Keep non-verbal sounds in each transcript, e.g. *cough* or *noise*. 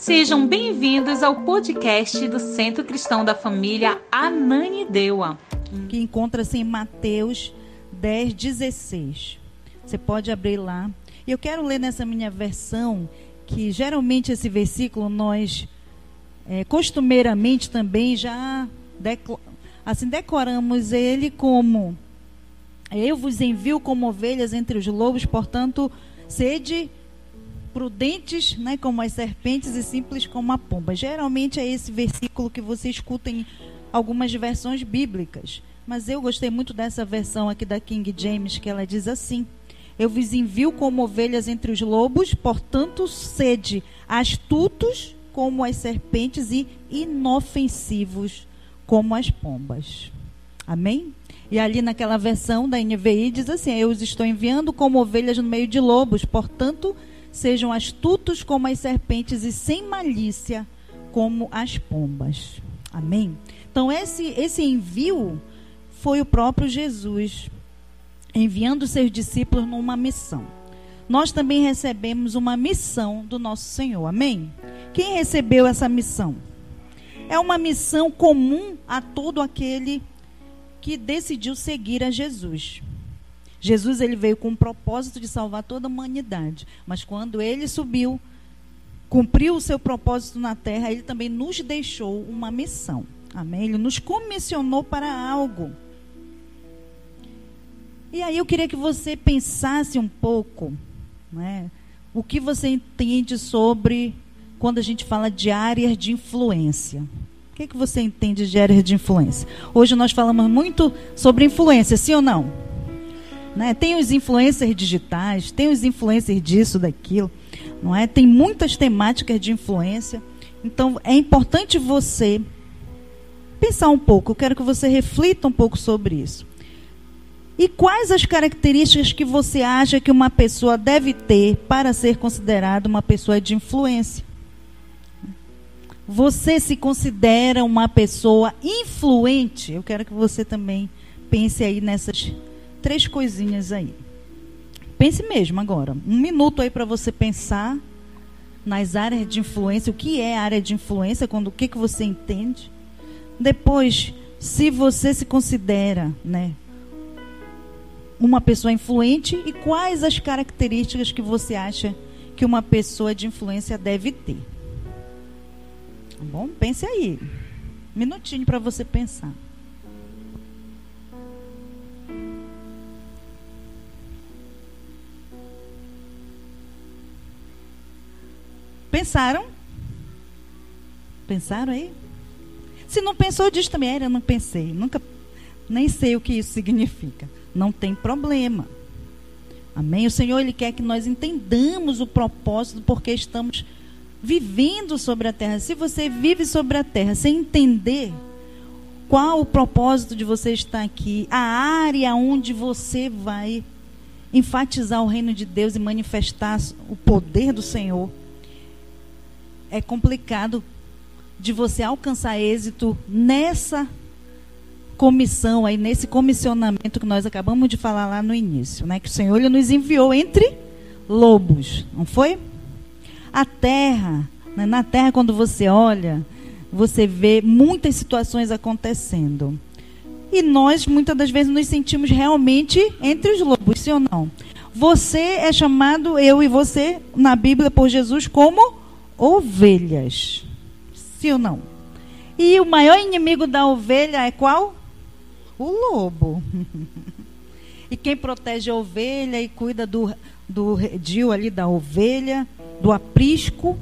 Sejam bem-vindos ao podcast do Centro Cristão da Família Ananideua. Que encontra-se em Mateus 10, 16. Você pode abrir lá. Eu quero ler nessa minha versão, que geralmente esse versículo nós é, costumeiramente também já assim decoramos ele como eu vos envio como ovelhas entre os lobos, portanto, sede prudentes, né, como as serpentes e simples como a pomba. Geralmente é esse versículo que você escuta em algumas versões bíblicas, mas eu gostei muito dessa versão aqui da King James que ela diz assim: Eu vos envio como ovelhas entre os lobos, portanto, sede astutos como as serpentes e inofensivos como as pombas. Amém? E ali naquela versão da NVI diz assim: Eu os estou enviando como ovelhas no meio de lobos, portanto, sejam astutos como as serpentes e sem malícia como as pombas. Amém? Então, esse, esse envio foi o próprio Jesus enviando seus discípulos numa missão. Nós também recebemos uma missão do nosso Senhor. Amém? Quem recebeu essa missão? É uma missão comum a todo aquele que decidiu seguir a Jesus. Jesus ele veio com o propósito de salvar toda a humanidade, mas quando ele subiu, cumpriu o seu propósito na terra, ele também nos deixou uma missão. Amém? Ele nos comissionou para algo. E aí eu queria que você pensasse um pouco, né? O que você entende sobre quando a gente fala de áreas de influência? O que, é que você entende de áreas de influência? Hoje nós falamos muito sobre influência, sim ou não? Né? Tem os influencers digitais, tem os influencers disso, daquilo, não é? Tem muitas temáticas de influência. Então é importante você pensar um pouco. Eu quero que você reflita um pouco sobre isso. E quais as características que você acha que uma pessoa deve ter para ser considerada uma pessoa de influência? Você se considera uma pessoa influente? Eu quero que você também pense aí nessas três coisinhas aí. Pense mesmo agora. Um minuto aí para você pensar nas áreas de influência. O que é área de influência? Quando o que, que você entende? Depois, se você se considera, né, uma pessoa influente e quais as características que você acha que uma pessoa de influência deve ter. Tá bom? Pense aí. Minutinho para você pensar. Pensaram? Pensaram aí? Se não pensou, diz também, eu não pensei. Nunca, nem sei o que isso significa. Não tem problema. Amém? O Senhor, Ele quer que nós entendamos o propósito porque estamos vivendo sobre a terra. Se você vive sobre a terra sem entender qual o propósito de você estar aqui, a área onde você vai enfatizar o reino de Deus e manifestar o poder do Senhor, é complicado de você alcançar êxito nessa comissão aí, nesse comissionamento que nós acabamos de falar lá no início, né? Que o Senhor ele nos enviou entre lobos, não foi? A terra, né? na terra quando você olha, você vê muitas situações acontecendo. E nós muitas das vezes nos sentimos realmente entre os lobos, sim ou não? Você é chamado, eu e você, na Bíblia por Jesus, como ovelhas. Sim ou não? E o maior inimigo da ovelha é qual? O lobo. *laughs* e quem protege a ovelha e cuida do, do redil ali da ovelha, do aprisco,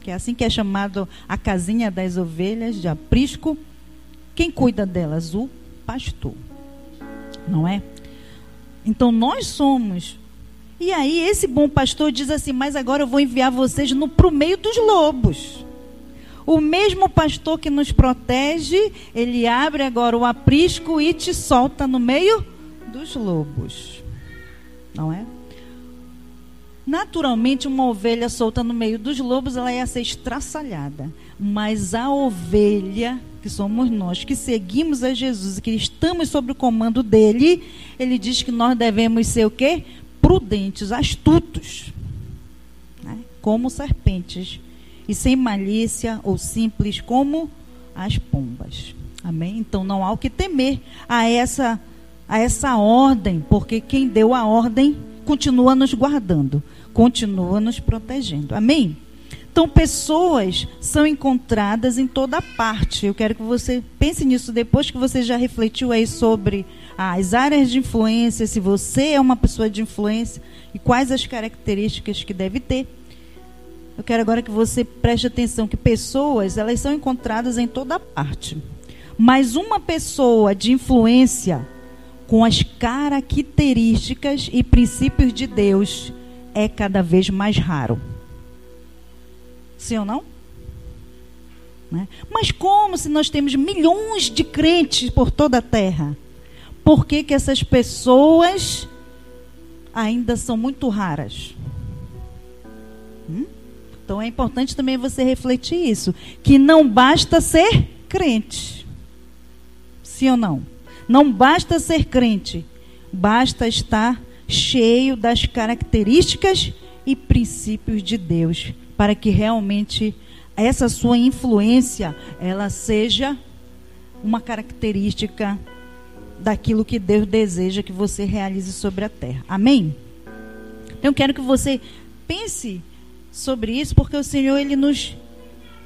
que é assim que é chamado a casinha das ovelhas, de aprisco. Quem cuida delas? O pastor. Não é? Então nós somos e aí esse bom pastor diz assim: Mas agora eu vou enviar vocês para o meio dos lobos. O mesmo pastor que nos protege, ele abre agora o aprisco e te solta no meio dos lobos. Não é? Naturalmente, uma ovelha solta no meio dos lobos, ela ia ser estraçalhada. Mas a ovelha, que somos nós, que seguimos a Jesus e que estamos sob o comando dele, ele diz que nós devemos ser o quê? Prudentes, astutos, né? como serpentes e sem malícia ou simples como as pombas. Amém? Então não há o que temer a essa a essa ordem, porque quem deu a ordem continua nos guardando, continua nos protegendo. Amém? Então, pessoas são encontradas em toda parte. Eu quero que você pense nisso depois que você já refletiu aí sobre as áreas de influência, se você é uma pessoa de influência e quais as características que deve ter. Eu quero agora que você preste atenção que pessoas, elas são encontradas em toda parte. Mas uma pessoa de influência com as características e princípios de Deus é cada vez mais raro. Sim ou não? Né? Mas como se nós temos milhões de crentes por toda a terra? Por que, que essas pessoas ainda são muito raras? Hum? Então é importante também você refletir isso. Que não basta ser crente. Sim ou não? Não basta ser crente. Basta estar cheio das características e princípios de Deus para que realmente essa sua influência ela seja uma característica daquilo que Deus deseja que você realize sobre a terra. Amém? Então, eu quero que você pense sobre isso, porque o Senhor ele nos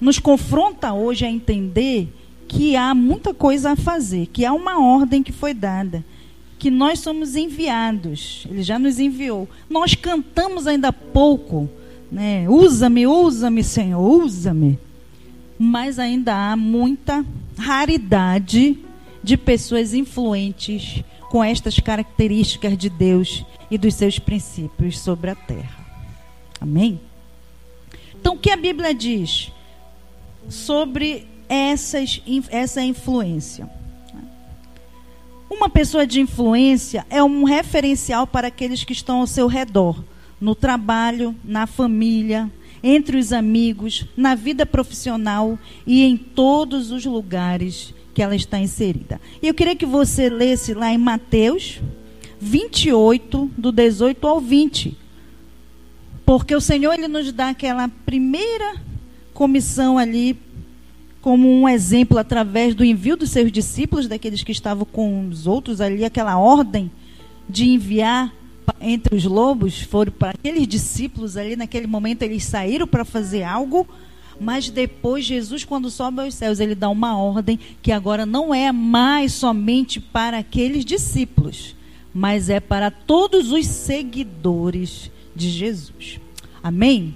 nos confronta hoje a entender que há muita coisa a fazer, que há uma ordem que foi dada, que nós somos enviados. Ele já nos enviou. Nós cantamos ainda pouco né? Usa-me, usa-me, Senhor, usa-me. Mas ainda há muita raridade de pessoas influentes com estas características de Deus e dos seus princípios sobre a terra. Amém? Então, o que a Bíblia diz sobre essas, essa influência? Uma pessoa de influência é um referencial para aqueles que estão ao seu redor no trabalho, na família, entre os amigos, na vida profissional e em todos os lugares que ela está inserida. E eu queria que você lesse lá em Mateus 28, do 18 ao 20. Porque o Senhor ele nos dá aquela primeira comissão ali como um exemplo através do envio dos seus discípulos, daqueles que estavam com os outros ali, aquela ordem de enviar entre os lobos foram para aqueles discípulos ali, naquele momento eles saíram para fazer algo, mas depois Jesus, quando sobe aos céus, ele dá uma ordem que agora não é mais somente para aqueles discípulos, mas é para todos os seguidores de Jesus. Amém?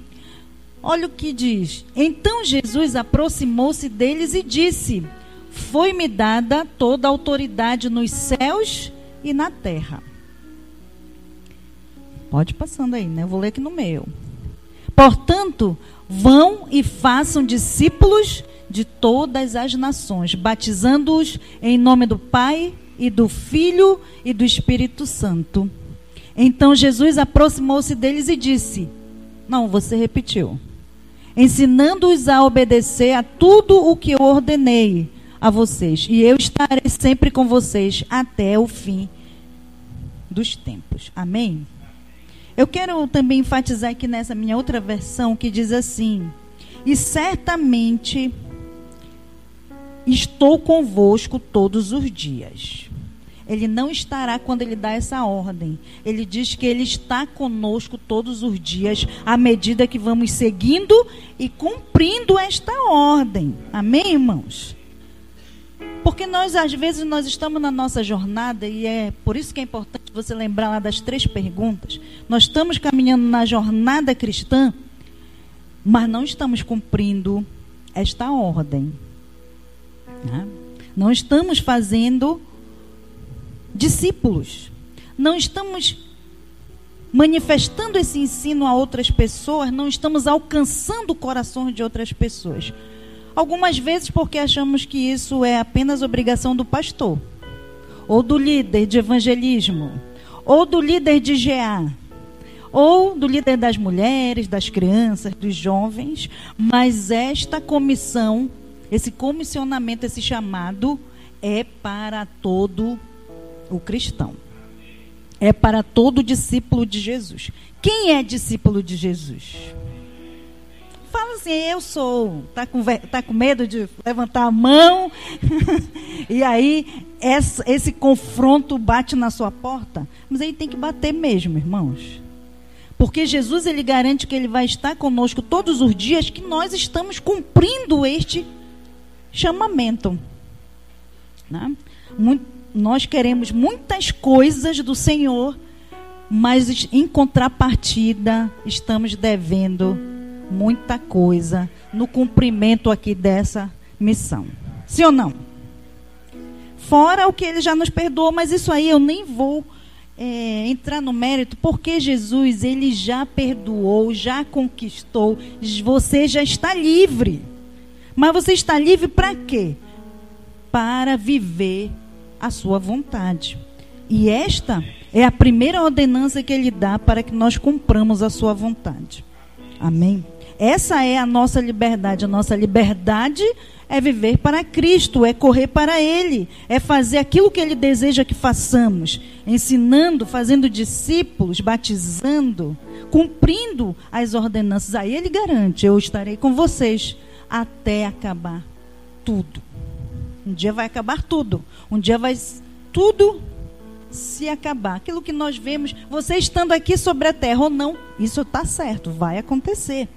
Olha o que diz. Então Jesus aproximou-se deles e disse: Foi-me dada toda a autoridade nos céus e na terra. Pode passando aí, né? Eu vou ler aqui no meio. Portanto, vão e façam discípulos de todas as nações, batizando-os em nome do Pai e do Filho e do Espírito Santo. Então Jesus aproximou-se deles e disse: Não, você repetiu. Ensinando-os a obedecer a tudo o que eu ordenei a vocês, e eu estarei sempre com vocês até o fim dos tempos. Amém? Eu quero também enfatizar aqui nessa minha outra versão que diz assim: E certamente estou convosco todos os dias. Ele não estará quando ele dá essa ordem. Ele diz que ele está conosco todos os dias, à medida que vamos seguindo e cumprindo esta ordem. Amém, irmãos? Porque nós, às vezes, nós estamos na nossa jornada, e é por isso que é importante você lembrar lá das três perguntas. Nós estamos caminhando na jornada cristã, mas não estamos cumprindo esta ordem. Né? Não estamos fazendo discípulos. Não estamos manifestando esse ensino a outras pessoas, não estamos alcançando o coração de outras pessoas. Algumas vezes porque achamos que isso é apenas obrigação do pastor, ou do líder de evangelismo, ou do líder de GA, ou do líder das mulheres, das crianças, dos jovens, mas esta comissão, esse comissionamento, esse chamado é para todo o cristão. É para todo discípulo de Jesus. Quem é discípulo de Jesus? Fala assim, eu sou. Tá com, tá com medo de levantar a mão? *laughs* e aí essa, esse confronto bate na sua porta? Mas aí tem que bater mesmo, irmãos. Porque Jesus ele garante que ele vai estar conosco todos os dias que nós estamos cumprindo este chamamento. Né? Muito, nós queremos muitas coisas do Senhor, mas em contrapartida estamos devendo muita coisa no cumprimento aqui dessa missão. Sim ou não? Fora o que ele já nos perdoou, mas isso aí eu nem vou é, entrar no mérito, porque Jesus, ele já perdoou, já conquistou, você já está livre. Mas você está livre para quê? Para viver a sua vontade. E esta é a primeira ordenança que ele dá para que nós cumpramos a sua vontade. Amém? Essa é a nossa liberdade. A nossa liberdade é viver para Cristo, é correr para Ele, é fazer aquilo que Ele deseja que façamos, ensinando, fazendo discípulos, batizando, cumprindo as ordenanças. Aí Ele garante: eu estarei com vocês até acabar tudo. Um dia vai acabar tudo. Um dia vai tudo se acabar. Aquilo que nós vemos, você estando aqui sobre a terra ou não, isso está certo, vai acontecer.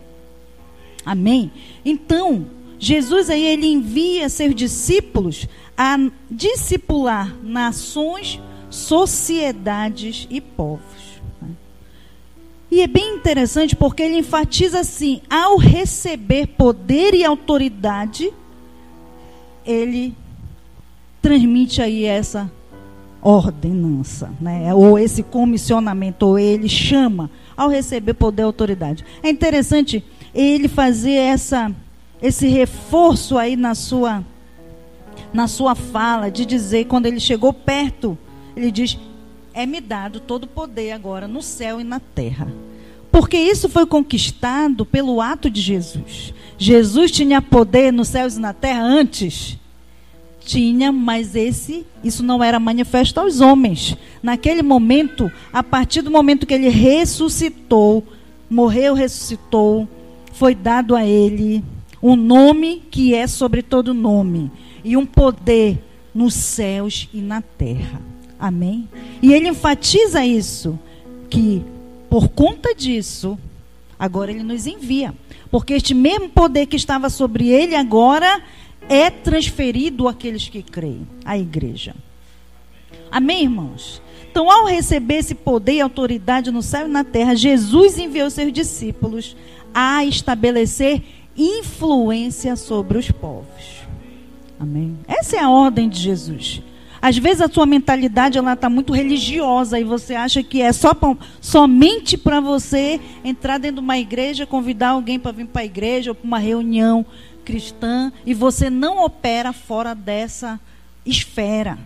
Amém? Então, Jesus aí ele envia seus discípulos a discipular nações, sociedades e povos. Né? E é bem interessante porque ele enfatiza assim: ao receber poder e autoridade, ele transmite aí essa ordenança, né? ou esse comissionamento, ou ele chama ao receber poder e autoridade. É interessante ele fazer essa esse reforço aí na sua na sua fala de dizer quando ele chegou perto, ele diz: "É-me dado todo o poder agora no céu e na terra". Porque isso foi conquistado pelo ato de Jesus. Jesus tinha poder nos céus e na terra antes. Tinha, mas esse, isso não era manifesto aos homens. Naquele momento, a partir do momento que ele ressuscitou, morreu, ressuscitou, foi dado a ele um nome que é sobre todo nome e um poder nos céus e na terra. Amém? E ele enfatiza isso, que por conta disso, agora ele nos envia. Porque este mesmo poder que estava sobre ele agora é transferido àqueles que creem, à igreja. Amém, irmãos? Então, ao receber esse poder e autoridade no céu e na terra, Jesus enviou seus discípulos a estabelecer influência sobre os povos. Amém? Essa é a ordem de Jesus. Às vezes a sua mentalidade ela está muito religiosa e você acha que é só pra, somente para você entrar dentro de uma igreja, convidar alguém para vir para a igreja ou para uma reunião cristã e você não opera fora dessa esfera.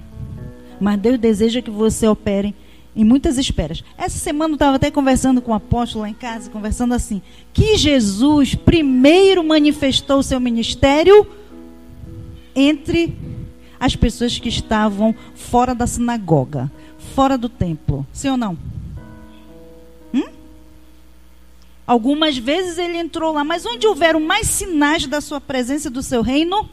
Mas Deus deseja que você opere em muitas esperas. Essa semana eu estava até conversando com o um apóstolo lá em casa, conversando assim, que Jesus primeiro manifestou o seu ministério entre as pessoas que estavam fora da sinagoga, fora do templo. Sim ou não? Hum? Algumas vezes ele entrou lá, mas onde houveram mais sinais da sua presença e do seu reino?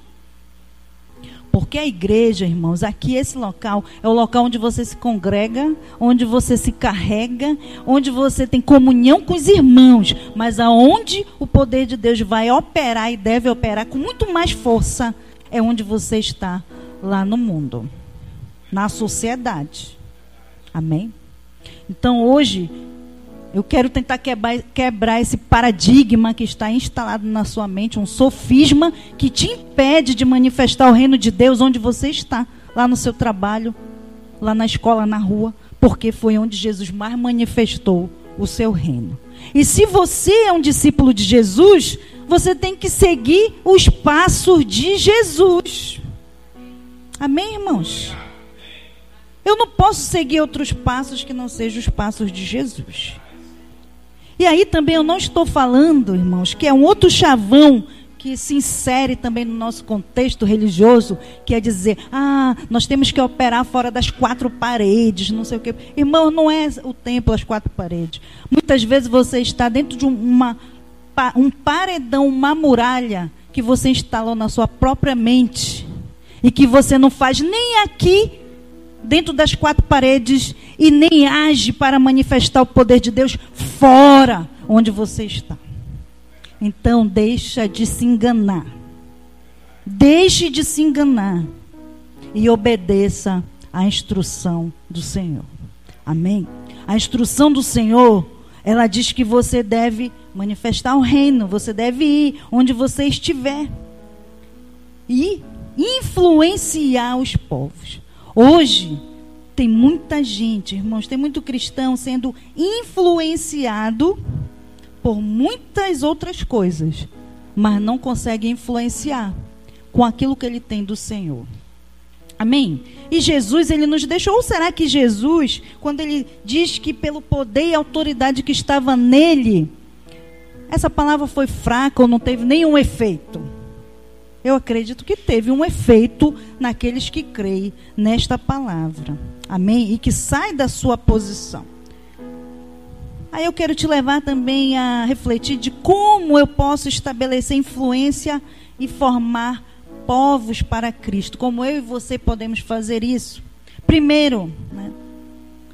Porque a igreja, irmãos, aqui esse local é o local onde você se congrega, onde você se carrega, onde você tem comunhão com os irmãos, mas aonde o poder de Deus vai operar e deve operar com muito mais força é onde você está lá no mundo, na sociedade. Amém? Então hoje eu quero tentar quebrar, quebrar, esse paradigma que está instalado na sua mente, um sofisma que te impede de manifestar o reino de Deus onde você está, lá no seu trabalho, lá na escola, na rua, porque foi onde Jesus mais manifestou o seu reino. E se você é um discípulo de Jesus, você tem que seguir os passos de Jesus. Amém, irmãos? Eu não posso seguir outros passos que não sejam os passos de Jesus. E aí também eu não estou falando, irmãos, que é um outro chavão que se insere também no nosso contexto religioso, que é dizer, ah, nós temos que operar fora das quatro paredes, não sei o quê. Irmão, não é o templo as quatro paredes. Muitas vezes você está dentro de uma um paredão, uma muralha que você instalou na sua própria mente e que você não faz nem aqui dentro das quatro paredes e nem age para manifestar o poder de Deus fora onde você está. Então deixa de se enganar. Deixe de se enganar e obedeça à instrução do Senhor. Amém. A instrução do Senhor, ela diz que você deve manifestar o reino, você deve ir onde você estiver. E influenciar os povos. Hoje tem muita gente, irmãos, tem muito cristão sendo influenciado por muitas outras coisas, mas não consegue influenciar com aquilo que ele tem do Senhor. Amém? E Jesus, ele nos deixou. Ou será que Jesus, quando ele diz que pelo poder e autoridade que estava nele, essa palavra foi fraca ou não teve nenhum efeito? Eu acredito que teve um efeito naqueles que creem nesta palavra. Amém? E que sai da sua posição. Aí eu quero te levar também a refletir de como eu posso estabelecer influência e formar povos para Cristo. Como eu e você podemos fazer isso? Primeiro, né,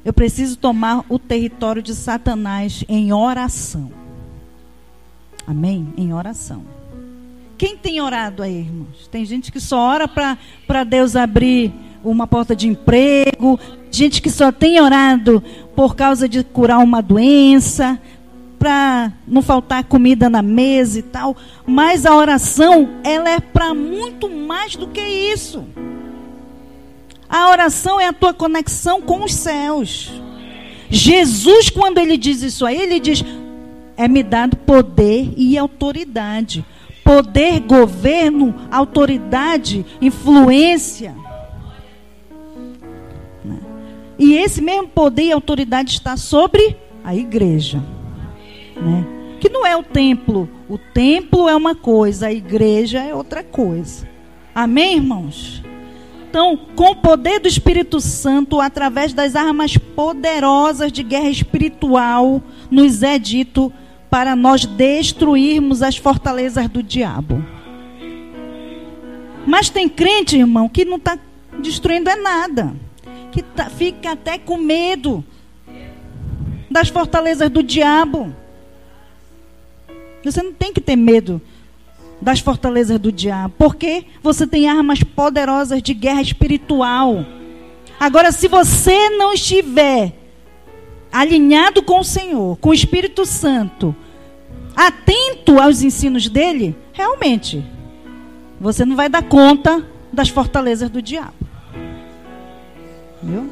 eu preciso tomar o território de Satanás em oração. Amém? Em oração. Quem tem orado aí, irmãos? Tem gente que só ora para Deus abrir uma porta de emprego, gente que só tem orado por causa de curar uma doença, para não faltar comida na mesa e tal, mas a oração, ela é para muito mais do que isso. A oração é a tua conexão com os céus. Jesus, quando ele diz isso aí, ele diz: é me dado poder e autoridade. Poder, governo, autoridade, influência. E esse mesmo poder e autoridade está sobre a igreja né? Que não é o templo. O templo é uma coisa, a igreja é outra coisa. Amém, irmãos? Então, com o poder do Espírito Santo, através das armas poderosas de guerra espiritual, nos é dito para nós destruirmos as fortalezas do diabo. Mas tem crente, irmão, que não está destruindo é nada. Que tá, fica até com medo das fortalezas do diabo. Você não tem que ter medo das fortalezas do diabo, porque você tem armas poderosas de guerra espiritual. Agora, se você não estiver alinhado com o Senhor, com o Espírito Santo, atento aos ensinos dele, realmente, você não vai dar conta das fortalezas do diabo. Viu?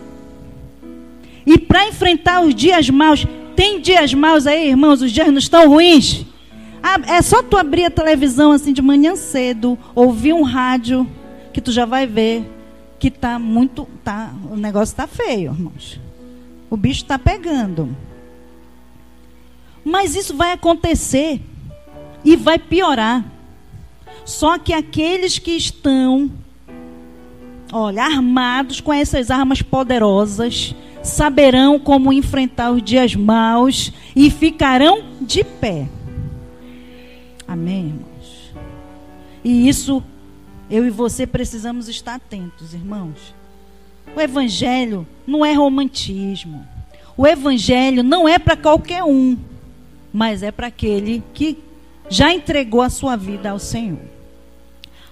E para enfrentar os dias maus, tem dias maus aí, irmãos, os dias não estão ruins. É só tu abrir a televisão assim de manhã cedo, ouvir um rádio, que tu já vai ver que tá muito, tá, o negócio tá feio, irmãos. O bicho está pegando. Mas isso vai acontecer e vai piorar. Só que aqueles que estão, olha, armados com essas armas poderosas, saberão como enfrentar os dias maus e ficarão de pé. Amém, irmãos? E isso, eu e você precisamos estar atentos, irmãos. O Evangelho não é romantismo. O Evangelho não é para qualquer um, mas é para aquele que já entregou a sua vida ao Senhor.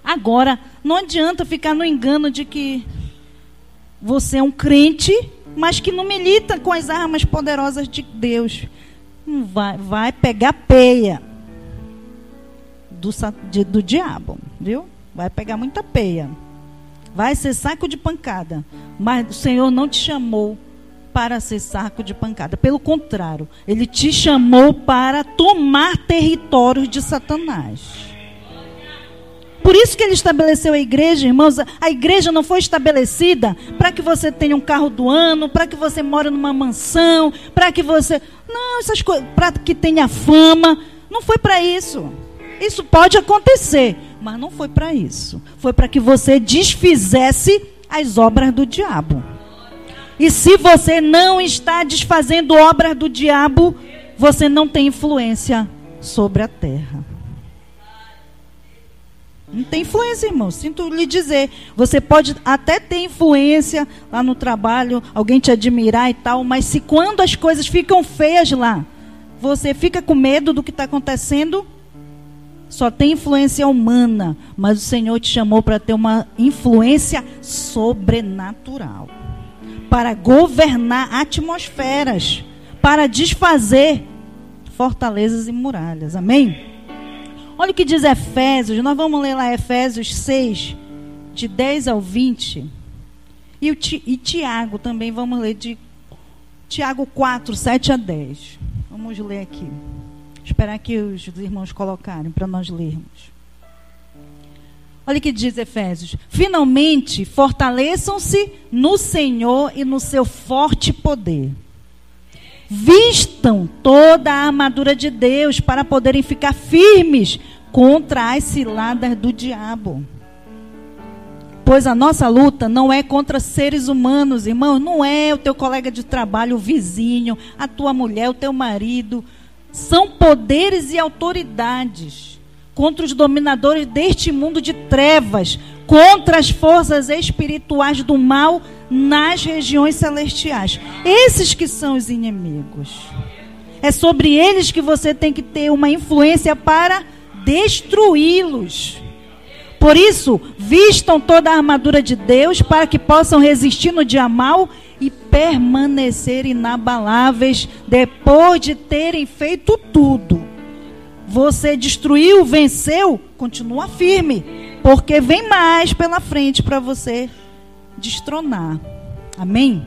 Agora, não adianta ficar no engano de que você é um crente, mas que não milita com as armas poderosas de Deus. Vai, vai pegar peia do, de, do diabo, viu? Vai pegar muita peia. Vai ser saco de pancada. Mas o Senhor não te chamou para ser saco de pancada. Pelo contrário, Ele te chamou para tomar territórios de Satanás. Por isso que ele estabeleceu a igreja, irmãos. A igreja não foi estabelecida para que você tenha um carro do ano, para que você more numa mansão, para que você. Não, essas coisas. Para que tenha fama. Não foi para isso. Isso pode acontecer, mas não foi para isso. Foi para que você desfizesse as obras do diabo. E se você não está desfazendo obras do diabo, você não tem influência sobre a terra. Não tem influência, irmão. Sinto lhe dizer. Você pode até ter influência lá no trabalho, alguém te admirar e tal, mas se quando as coisas ficam feias lá, você fica com medo do que está acontecendo, só tem influência humana, mas o Senhor te chamou para ter uma influência sobrenatural para governar atmosferas, para desfazer fortalezas e muralhas. Amém? Olha o que diz Efésios, nós vamos ler lá Efésios 6, de 10 ao 20. E, o, e Tiago também, vamos ler de Tiago 4, 7 a 10. Vamos ler aqui. Esperar que os irmãos colocarem para nós lermos. Olha o que diz Efésios. Finalmente, fortaleçam-se no Senhor e no seu forte poder. Vistam toda a armadura de Deus para poderem ficar firmes contra as ciladas do diabo. Pois a nossa luta não é contra seres humanos, irmão, não é o teu colega de trabalho, o vizinho, a tua mulher, o teu marido. São poderes e autoridades contra os dominadores deste mundo de trevas, contra as forças espirituais do mal nas regiões celestiais. Esses que são os inimigos. É sobre eles que você tem que ter uma influência para destruí-los. Por isso, vistam toda a armadura de Deus para que possam resistir no dia mal e permanecer inabaláveis depois de terem feito tudo. Você destruiu, venceu, continua firme, porque vem mais pela frente para você destronar. Amém?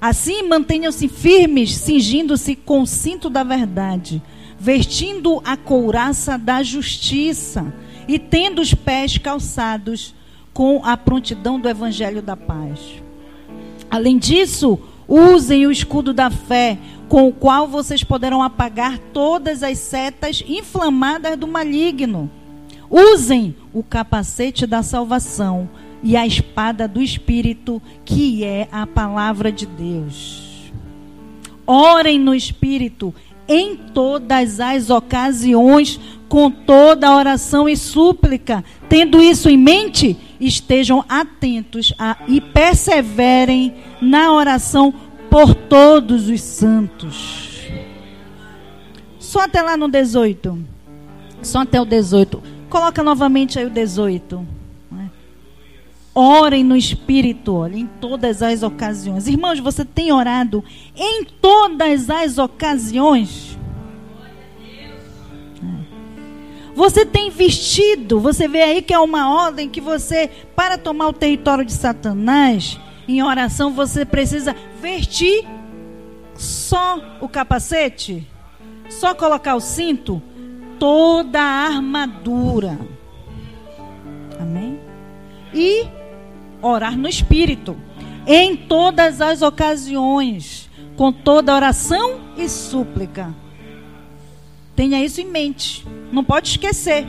Assim, mantenham-se firmes, cingindo-se com o cinto da verdade, vestindo a couraça da justiça e tendo os pés calçados com a prontidão do evangelho da paz. Além disso, usem o escudo da fé, com o qual vocês poderão apagar todas as setas inflamadas do maligno. Usem o capacete da salvação e a espada do Espírito, que é a palavra de Deus. Orem no Espírito em todas as ocasiões, com toda oração e súplica. Tendo isso em mente, estejam atentos a, e perseverem na oração por todos os santos. Só até lá no 18. Só até o 18. Coloca novamente aí o 18. Orem no Espírito, olha, em todas as ocasiões. Irmãos, você tem orado em todas as ocasiões? Você tem vestido, você vê aí que é uma ordem que você, para tomar o território de Satanás, em oração, você precisa vestir só o capacete, só colocar o cinto, toda a armadura. Amém? E orar no espírito, em todas as ocasiões, com toda oração e súplica. Tenha isso em mente, não pode esquecer.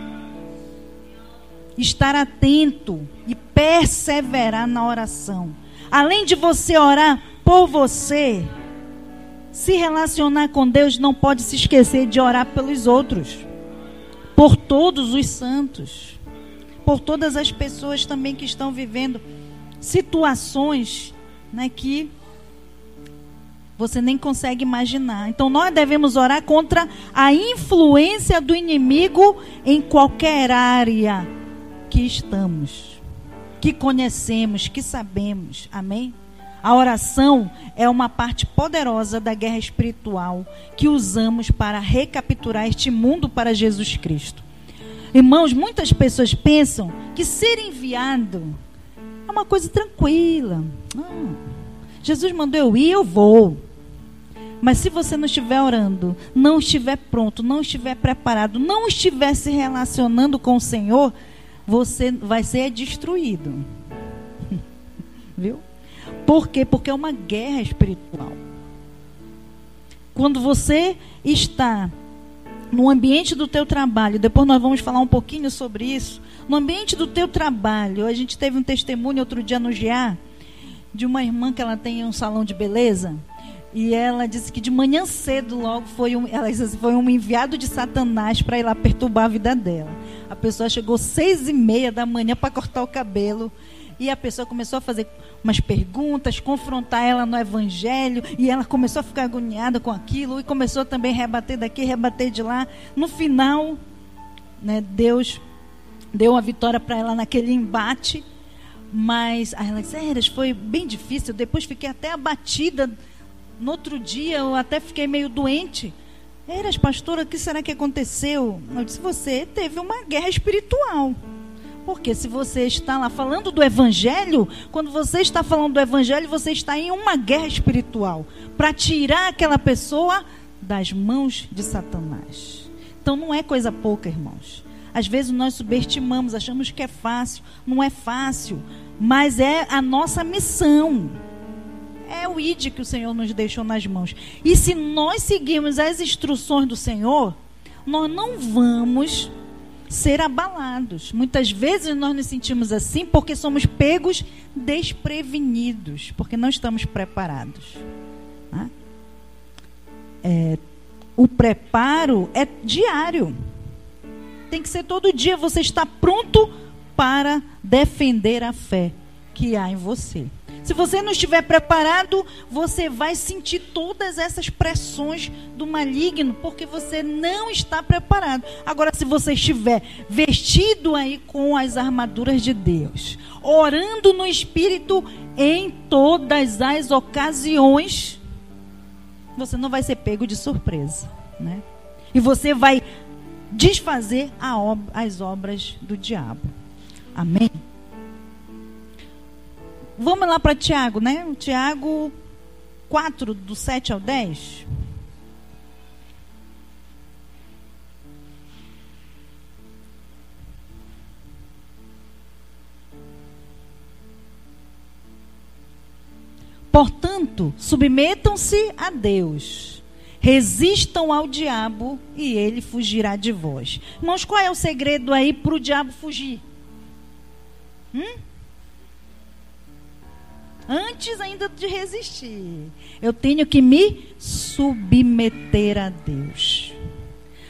Estar atento e perseverar na oração. Além de você orar por você, se relacionar com Deus, não pode se esquecer de orar pelos outros, por todos os santos, por todas as pessoas também que estão vivendo situações né, que você nem consegue imaginar. Então nós devemos orar contra a influência do inimigo em qualquer área que estamos, que conhecemos, que sabemos. Amém? A oração é uma parte poderosa da guerra espiritual que usamos para recapturar este mundo para Jesus Cristo. Irmãos, muitas pessoas pensam que ser enviado é uma coisa tranquila. Ah, Jesus mandou eu ir, eu vou. Mas se você não estiver orando, não estiver pronto, não estiver preparado, não estiver se relacionando com o Senhor, você vai ser destruído. *laughs* Viu? Por quê? Porque é uma guerra espiritual. Quando você está no ambiente do teu trabalho, depois nós vamos falar um pouquinho sobre isso, no ambiente do teu trabalho, a gente teve um testemunho outro dia no GA de uma irmã que ela tem um salão de beleza E ela disse que de manhã cedo logo foi um, ela disse assim, foi um enviado de Satanás para ir lá perturbar a vida dela. A pessoa chegou seis e meia da manhã para cortar o cabelo. E a pessoa começou a fazer umas perguntas, confrontar ela no evangelho, e ela começou a ficar agoniada com aquilo, e começou também a rebater daqui, rebater de lá. No final, né, Deus deu uma vitória para ela naquele embate, mas ela disse, foi bem difícil, depois fiquei até abatida no outro dia eu até fiquei meio doente. Eras, pastora, o que será que aconteceu? Eu disse, você teve uma guerra espiritual. Porque se você está lá falando do evangelho, quando você está falando do evangelho, você está em uma guerra espiritual para tirar aquela pessoa das mãos de Satanás. Então não é coisa pouca, irmãos. Às vezes nós subestimamos, achamos que é fácil. Não é fácil, mas é a nossa missão. É o ID que o Senhor nos deixou nas mãos. E se nós seguirmos as instruções do Senhor, nós não vamos ser abalados. Muitas vezes nós nos sentimos assim porque somos pegos desprevenidos, porque não estamos preparados. Né? É, o preparo é diário. Tem que ser todo dia. Você está pronto para defender a fé que há em você. Se você não estiver preparado, você vai sentir todas essas pressões do maligno, porque você não está preparado. Agora, se você estiver vestido aí com as armaduras de Deus, orando no Espírito em todas as ocasiões, você não vai ser pego de surpresa, né? E você vai desfazer ob as obras do diabo. Amém? Vamos lá para Tiago, né? Tiago 4, do 7 ao 10. Portanto, submetam-se a Deus. Resistam ao diabo e ele fugirá de vós. Irmãos, qual é o segredo aí para o diabo fugir? Hum? Antes ainda de resistir, eu tenho que me submeter a Deus.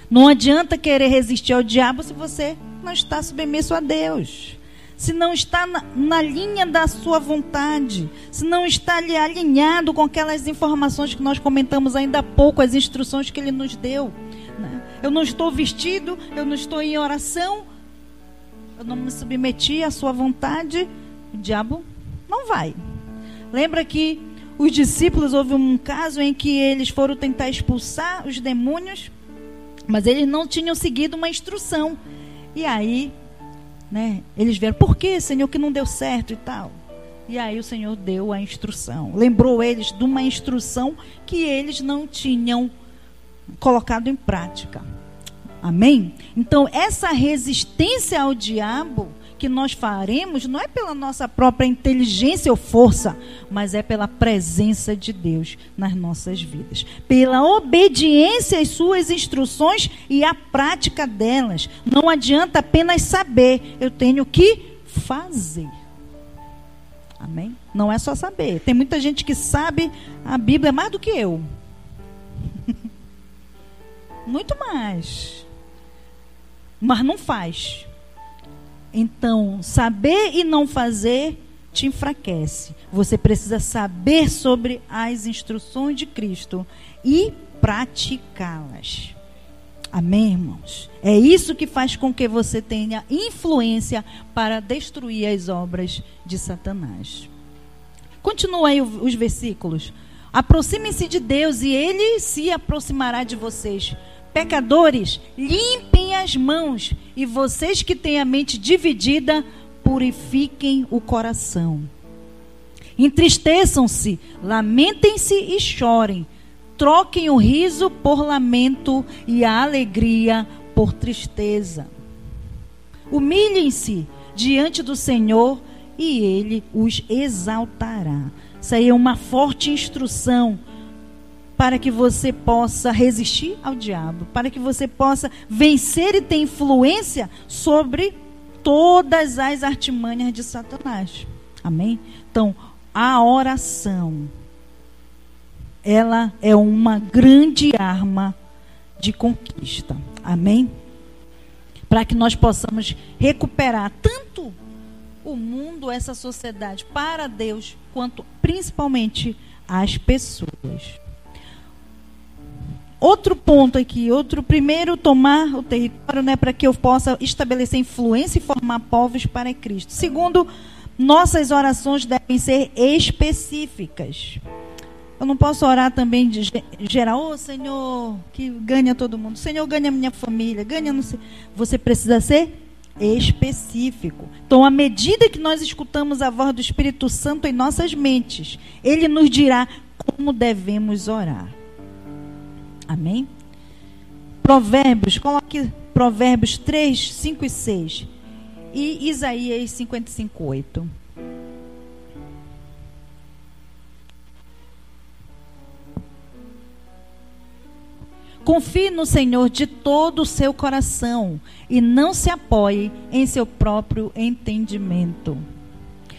Não adianta querer resistir ao diabo se você não está submisso a Deus. Se não está na, na linha da sua vontade, se não está ali alinhado com aquelas informações que nós comentamos ainda há pouco, as instruções que ele nos deu. Né? Eu não estou vestido, eu não estou em oração, eu não me submeti à sua vontade, o diabo não vai. Lembra que os discípulos, houve um caso em que eles foram tentar expulsar os demônios, mas eles não tinham seguido uma instrução. E aí, né, eles vieram, por que, Senhor, que não deu certo e tal? E aí o Senhor deu a instrução. Lembrou eles de uma instrução que eles não tinham colocado em prática. Amém? Então, essa resistência ao diabo que nós faremos não é pela nossa própria inteligência ou força, mas é pela presença de Deus nas nossas vidas. Pela obediência às suas instruções e a prática delas. Não adianta apenas saber, eu tenho que fazer. Amém? Não é só saber. Tem muita gente que sabe a Bíblia mais do que eu. *laughs* Muito mais. Mas não faz. Então, saber e não fazer te enfraquece. Você precisa saber sobre as instruções de Cristo e praticá-las. Amém, irmãos? É isso que faz com que você tenha influência para destruir as obras de Satanás. Continua aí os versículos. Aproximem-se de Deus e ele se aproximará de vocês. Pecadores, limpem as mãos, e vocês que têm a mente dividida, purifiquem o coração. Entristeçam-se, lamentem-se e chorem. Troquem o riso por lamento e a alegria por tristeza. Humilhem-se diante do Senhor e ele os exaltará. Isso aí é uma forte instrução para que você possa resistir ao diabo, para que você possa vencer e ter influência sobre todas as artimanhas de Satanás. Amém? Então, a oração ela é uma grande arma de conquista. Amém? Para que nós possamos recuperar tanto o mundo, essa sociedade, para Deus, quanto principalmente as pessoas. Outro ponto aqui, outro primeiro tomar o território, né, para que eu possa estabelecer influência e formar povos para Cristo. Segundo, nossas orações devem ser específicas. Eu não posso orar também de geral, oh, Senhor, que ganha todo mundo. Senhor, ganha minha família, ganha não sei. Você precisa ser específico. Então, à medida que nós escutamos a voz do Espírito Santo em nossas mentes, ele nos dirá como devemos orar. Amém? Provérbios, coloque Provérbios 3, 5 e 6. E Isaías 55, 8. Confie no Senhor de todo o seu coração e não se apoie em seu próprio entendimento.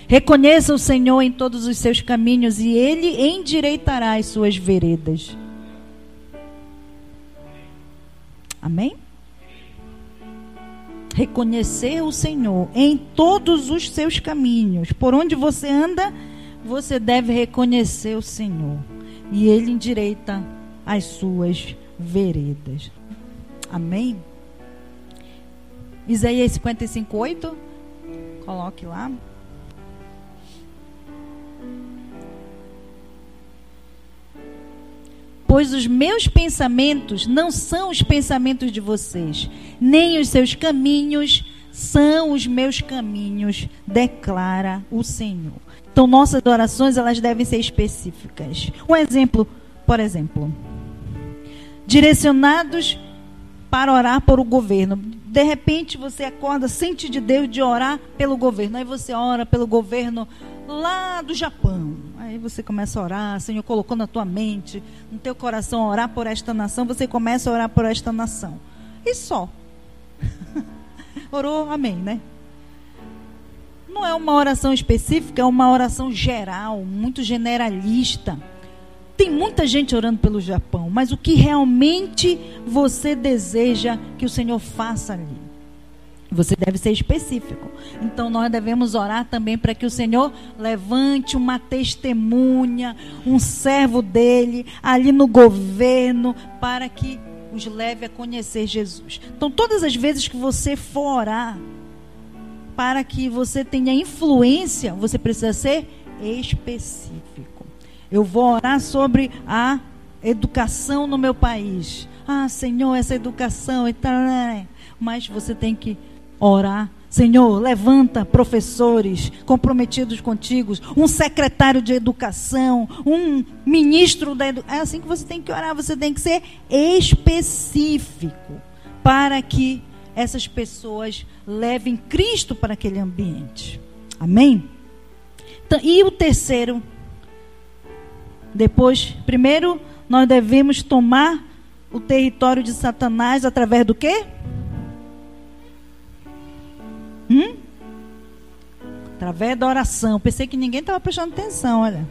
Reconheça o Senhor em todos os seus caminhos e ele endireitará as suas veredas. Amém? Reconhecer o Senhor em todos os seus caminhos. Por onde você anda, você deve reconhecer o Senhor. E ele endireita as suas veredas. Amém? Isaías 55, 8. Coloque lá. Pois os meus pensamentos não são os pensamentos de vocês, nem os seus caminhos são os meus caminhos, declara o Senhor. Então nossas orações elas devem ser específicas. Um exemplo, por exemplo, direcionados para orar por o governo. De repente você acorda, sente de Deus de orar pelo governo. Aí você ora pelo governo lá do Japão. Aí você começa a orar, Senhor colocou na tua mente, no teu coração orar por esta nação, você começa a orar por esta nação. E só. *laughs* Orou, amém, né? Não é uma oração específica, é uma oração geral, muito generalista. Tem muita gente orando pelo Japão, mas o que realmente você deseja que o Senhor faça ali? Você deve ser específico. Então nós devemos orar também para que o Senhor levante uma testemunha, um servo dele ali no governo, para que os leve a conhecer Jesus. Então todas as vezes que você for orar, para que você tenha influência, você precisa ser específico. Eu vou orar sobre a educação no meu país. Ah, Senhor, essa educação e tal. Né? Mas você tem que orar. Senhor, levanta professores comprometidos contigo, um secretário de educação, um ministro da educação. É assim que você tem que orar, você tem que ser específico para que essas pessoas levem Cristo para aquele ambiente. Amém? Então, e o terceiro depois, primeiro, nós devemos tomar o território de Satanás através do quê? Hum? Através da oração. Pensei que ninguém estava prestando atenção, olha.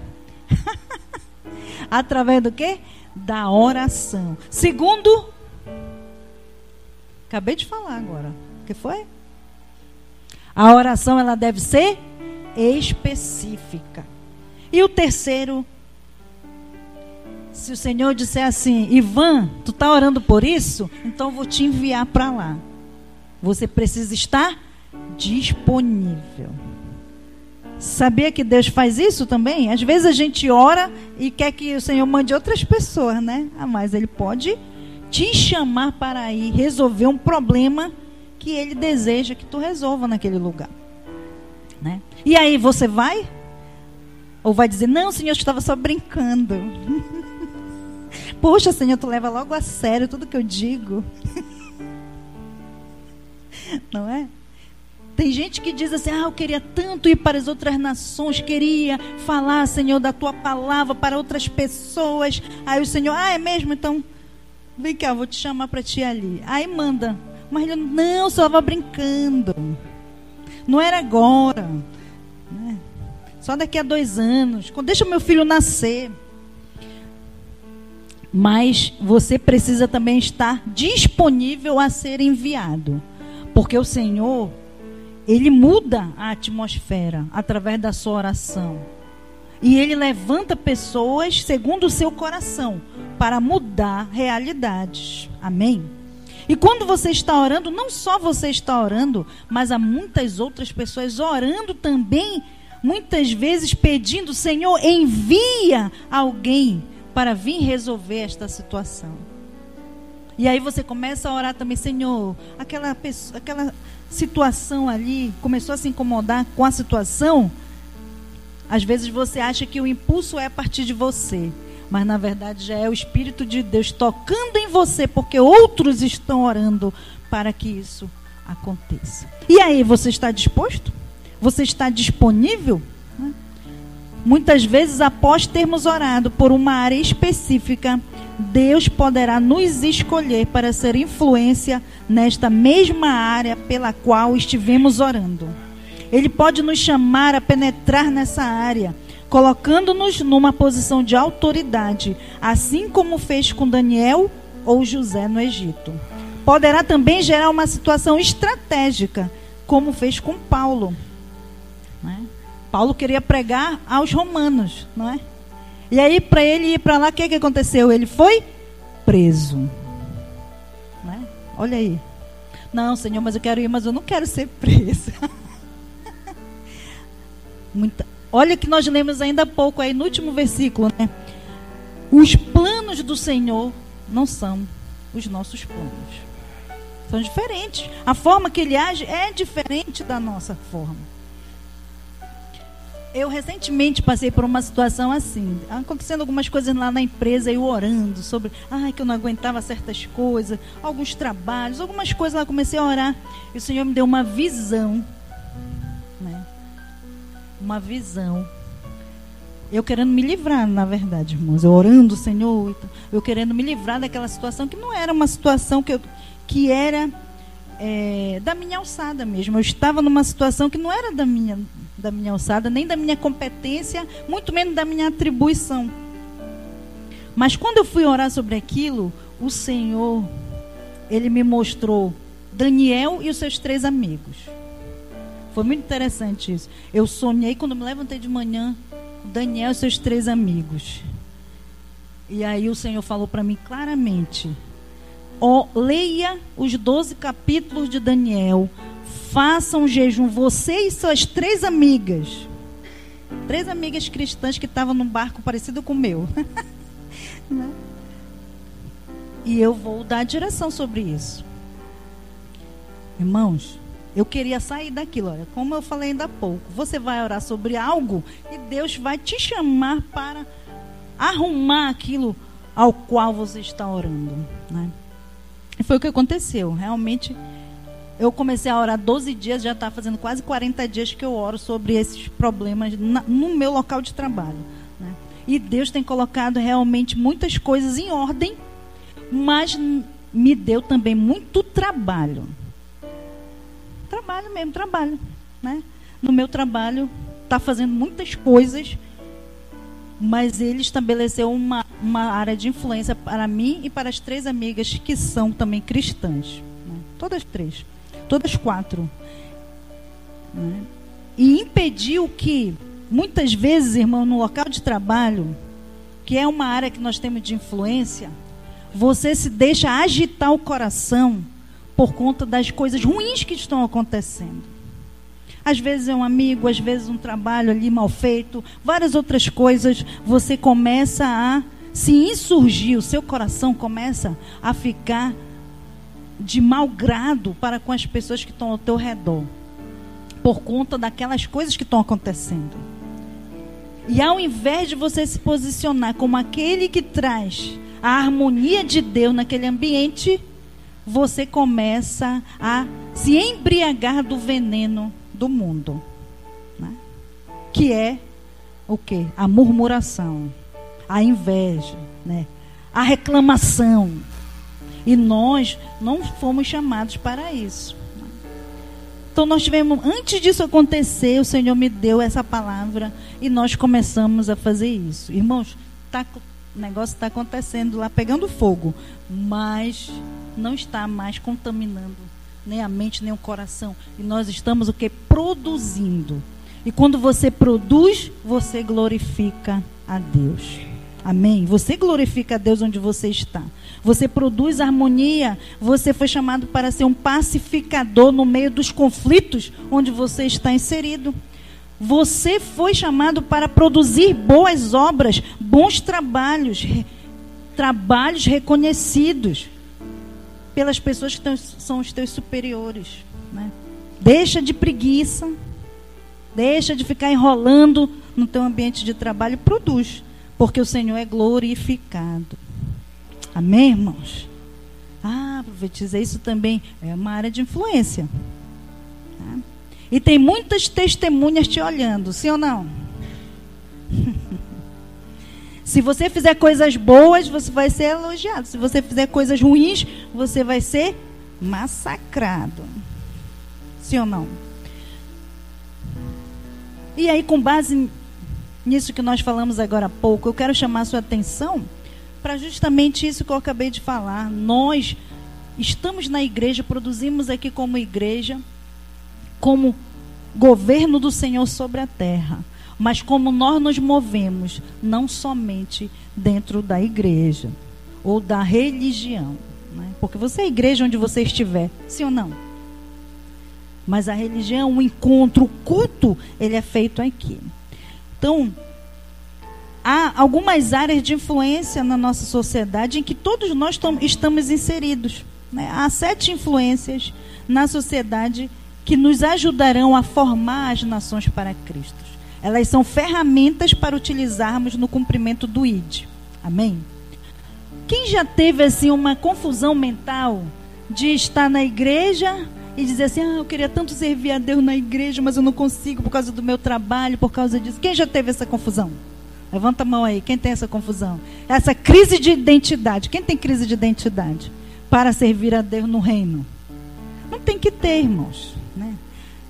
*laughs* através do quê? Da oração. Segundo, acabei de falar agora. O que foi? A oração ela deve ser específica. E o terceiro, se o Senhor disser assim, Ivan, tu está orando por isso? Então vou te enviar para lá. Você precisa estar disponível. Sabia que Deus faz isso também? Às vezes a gente ora e quer que o Senhor mande outras pessoas, né? Ah, mas Ele pode te chamar para ir resolver um problema que Ele deseja que tu resolva naquele lugar. Né? E aí você vai? Ou vai dizer, não, Senhor, eu estava só brincando. *laughs* Poxa, Senhor, tu leva logo a sério tudo que eu digo. *laughs* Não é? Tem gente que diz assim: Ah, eu queria tanto ir para as outras nações, queria falar, Senhor, da tua palavra para outras pessoas. Aí o Senhor, ah, é mesmo? Então, vem cá, eu vou te chamar para ti ali. Aí manda. Mas ele, não, só estava brincando. Não era agora. Né? Só daqui a dois anos. Deixa o meu filho nascer. Mas você precisa também estar disponível a ser enviado. Porque o Senhor, Ele muda a atmosfera através da sua oração. E Ele levanta pessoas segundo o seu coração para mudar realidades. Amém? E quando você está orando, não só você está orando, mas há muitas outras pessoas orando também, muitas vezes pedindo: Senhor, envia alguém para vir resolver esta situação. E aí você começa a orar também, Senhor, aquela, pessoa, aquela situação ali começou a se incomodar com a situação. Às vezes você acha que o impulso é a partir de você, mas na verdade já é o Espírito de Deus tocando em você, porque outros estão orando para que isso aconteça. E aí, você está disposto? Você está disponível? Muitas vezes, após termos orado por uma área específica, Deus poderá nos escolher para ser influência nesta mesma área pela qual estivemos orando. Ele pode nos chamar a penetrar nessa área, colocando-nos numa posição de autoridade, assim como fez com Daniel ou José no Egito. Poderá também gerar uma situação estratégica, como fez com Paulo. Né? Paulo queria pregar aos romanos, não é? E aí, para ele ir para lá, o que, que aconteceu? Ele foi preso. Né? Olha aí. Não, Senhor, mas eu quero ir, mas eu não quero ser *laughs* preso. Muita... Olha que nós lemos ainda há pouco aí no último versículo, né? Os planos do Senhor não são os nossos planos. São diferentes. A forma que ele age é diferente da nossa forma. Eu recentemente passei por uma situação assim, acontecendo algumas coisas lá na empresa, eu orando sobre, ai, que eu não aguentava certas coisas, alguns trabalhos, algumas coisas lá, comecei a orar, e o Senhor me deu uma visão, né? Uma visão. Eu querendo me livrar, na verdade, irmãos, eu orando o Senhor, eu querendo me livrar daquela situação que não era uma situação que, eu, que era é, da minha alçada mesmo. Eu estava numa situação que não era da minha, da minha alçada, nem da minha competência, muito menos da minha atribuição. Mas quando eu fui orar sobre aquilo, o Senhor, Ele me mostrou Daniel e os seus três amigos. Foi muito interessante isso. Eu sonhei quando me levantei de manhã, Daniel e seus três amigos. E aí o Senhor falou para mim claramente: oh, leia os 12 capítulos de Daniel, faça um jejum, você e suas três amigas. Três amigas cristãs que estavam num barco parecido com o meu. *laughs* Né? e eu vou dar direção sobre isso. Irmãos, eu queria sair daquilo. Olha, como eu falei ainda há pouco, você vai orar sobre algo e Deus vai te chamar para arrumar aquilo ao qual você está orando. Né? E foi o que aconteceu. Realmente, eu comecei a orar 12 dias, já está fazendo quase 40 dias que eu oro sobre esses problemas na, no meu local de trabalho. Né? E Deus tem colocado realmente muitas coisas em ordem, mas me deu também muito trabalho. Trabalho mesmo, trabalho. Né? No meu trabalho, está fazendo muitas coisas mas ele estabeleceu uma, uma área de influência para mim e para as três amigas que são também cristãs. Né? Todas três. Todas quatro. Né? E impediu que, muitas vezes, irmão, no local de trabalho, que é uma área que nós temos de influência, você se deixa agitar o coração por conta das coisas ruins que estão acontecendo. Às vezes é um amigo, às vezes um trabalho ali mal feito, várias outras coisas. Você começa a se insurgir, o seu coração começa a ficar de mau grado para com as pessoas que estão ao teu redor, por conta daquelas coisas que estão acontecendo. E ao invés de você se posicionar como aquele que traz a harmonia de Deus naquele ambiente, você começa a se embriagar do veneno do mundo, né? que é o que? A murmuração, a inveja, né? a reclamação. E nós não fomos chamados para isso. Então nós tivemos, antes disso acontecer, o Senhor me deu essa palavra e nós começamos a fazer isso. Irmãos, está o negócio está acontecendo lá, pegando fogo, mas não está mais contaminando nem a mente, nem o coração. E nós estamos o que? Produzindo. E quando você produz, você glorifica a Deus. Amém? Você glorifica a Deus onde você está. Você produz harmonia. Você foi chamado para ser um pacificador no meio dos conflitos onde você está inserido. Você foi chamado para produzir boas obras, bons trabalhos, trabalhos reconhecidos pelas pessoas que são os teus superiores. Né? Deixa de preguiça, deixa de ficar enrolando no teu ambiente de trabalho, produz, porque o Senhor é glorificado. Amém, irmãos? Ah, profetizar isso também é uma área de influência. Tá? E tem muitas testemunhas te olhando, sim ou não? *laughs* Se você fizer coisas boas, você vai ser elogiado. Se você fizer coisas ruins, você vai ser massacrado. Sim ou não? E aí, com base nisso que nós falamos agora há pouco, eu quero chamar a sua atenção para justamente isso que eu acabei de falar. Nós estamos na igreja, produzimos aqui como igreja como governo do Senhor sobre a terra, mas como nós nos movemos, não somente dentro da igreja ou da religião. Né? Porque você é igreja onde você estiver, sim ou não? Mas a religião, o encontro, o culto, ele é feito aqui. Então, há algumas áreas de influência na nossa sociedade em que todos nós estamos inseridos. Né? Há sete influências na sociedade que nos ajudarão a formar as nações para Cristo. Elas são ferramentas para utilizarmos no cumprimento do ID. Amém? Quem já teve assim uma confusão mental de estar na igreja e dizer assim: ah, eu queria tanto servir a Deus na igreja, mas eu não consigo por causa do meu trabalho, por causa disso. Quem já teve essa confusão? Levanta a mão aí, quem tem essa confusão? Essa crise de identidade. Quem tem crise de identidade? Para servir a Deus no reino. Não tem que ter, irmãos. Né?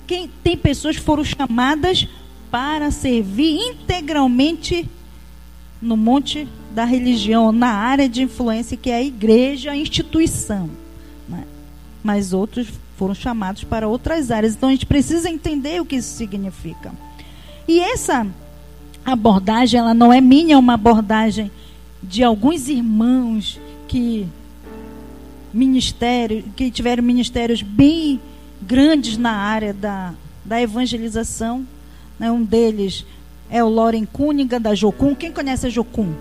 Quem, tem pessoas que foram chamadas para servir integralmente no monte da religião, na área de influência que é a igreja, a instituição. Né? Mas outros foram chamados para outras áreas. Então a gente precisa entender o que isso significa. E essa abordagem, ela não é minha, é uma abordagem de alguns irmãos que ministério, que tiveram ministérios bem grandes na área da, da evangelização. Né? Um deles é o Loren Cunningham, da Jocum. Quem conhece a Jocum?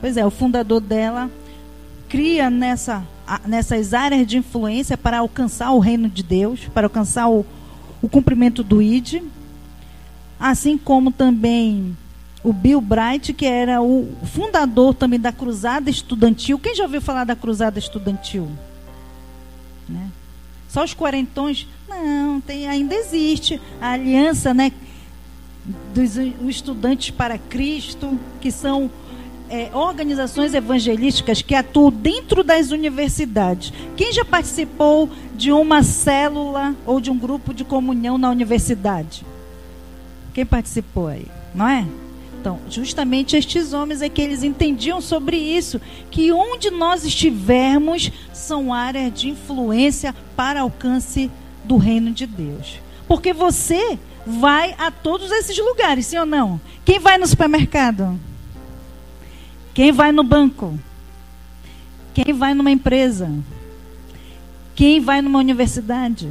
Pois é, o fundador dela cria nessa, nessas áreas de influência para alcançar o reino de Deus, para alcançar o, o cumprimento do ID. Assim como também o Bill Bright, que era o fundador também da Cruzada Estudantil. Quem já ouviu falar da Cruzada Estudantil? Né? Só os quarentões? Não, tem, ainda existe a aliança né, dos estudantes para Cristo, que são é, organizações evangelísticas que atuam dentro das universidades. Quem já participou de uma célula ou de um grupo de comunhão na universidade? Quem participou aí? Não é? Então, justamente estes homens é que eles entendiam sobre isso, que onde nós estivermos são áreas de influência para alcance do reino de Deus. Porque você vai a todos esses lugares, sim ou não? Quem vai no supermercado? Quem vai no banco? Quem vai numa empresa? Quem vai numa universidade?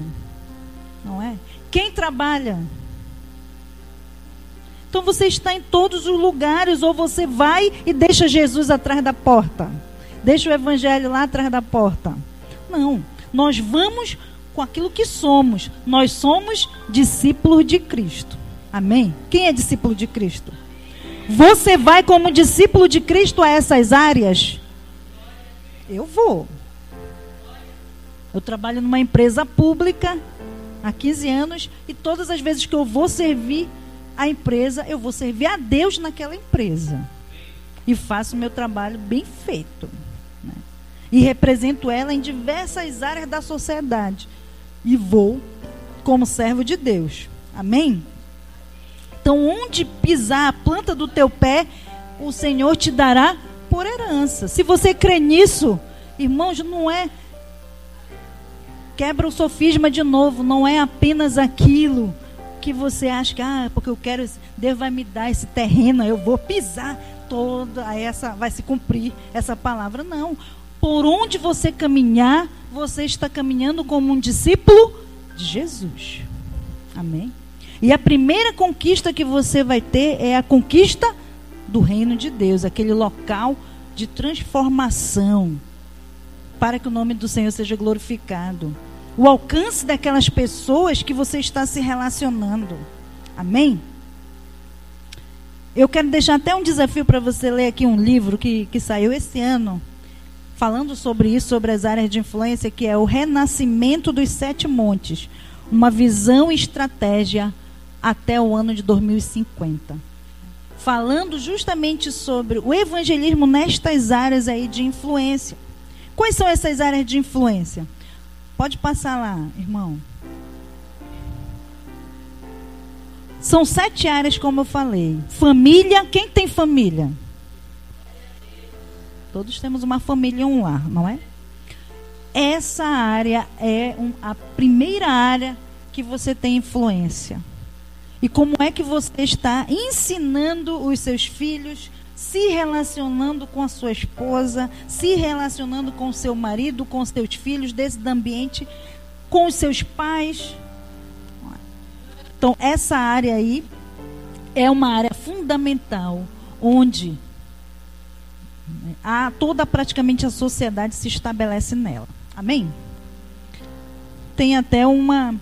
Não é? Quem trabalha? Então você está em todos os lugares, ou você vai e deixa Jesus atrás da porta. Deixa o evangelho lá atrás da porta. Não. Nós vamos com aquilo que somos. Nós somos discípulos de Cristo. Amém? Quem é discípulo de Cristo? Você vai como discípulo de Cristo a essas áreas? Eu vou. Eu trabalho numa empresa pública há 15 anos e todas as vezes que eu vou servir a empresa, eu vou servir a Deus naquela empresa. E faço o meu trabalho bem feito. Né? E represento ela em diversas áreas da sociedade. E vou como servo de Deus. Amém? Então, onde pisar a planta do teu pé, o Senhor te dará por herança. Se você crê nisso, irmãos, não é quebra o sofisma de novo, não é apenas aquilo que você acha que ah, porque eu quero, Deus vai me dar esse terreno, eu vou pisar toda essa vai se cumprir essa palavra não. Por onde você caminhar, você está caminhando como um discípulo de Jesus. Amém. E a primeira conquista que você vai ter é a conquista do reino de Deus, aquele local de transformação, para que o nome do Senhor seja glorificado. O alcance daquelas pessoas que você está se relacionando. Amém? Eu quero deixar até um desafio para você ler aqui um livro que, que saiu esse ano, falando sobre isso, sobre as áreas de influência, que é O Renascimento dos Sete Montes uma visão e estratégia até o ano de 2050. Falando justamente sobre o evangelismo nestas áreas aí de influência. Quais são essas áreas de influência? Pode passar lá, irmão. São sete áreas, como eu falei. Família, quem tem família? Todos temos uma família e um lar, não é? Essa área é um, a primeira área que você tem influência. E como é que você está ensinando os seus filhos, se relacionando com a sua esposa, se relacionando com o seu marido, com os seus filhos, desse ambiente, com os seus pais. Então, essa área aí é uma área fundamental, onde a, toda praticamente a sociedade se estabelece nela. Amém? Tem até uma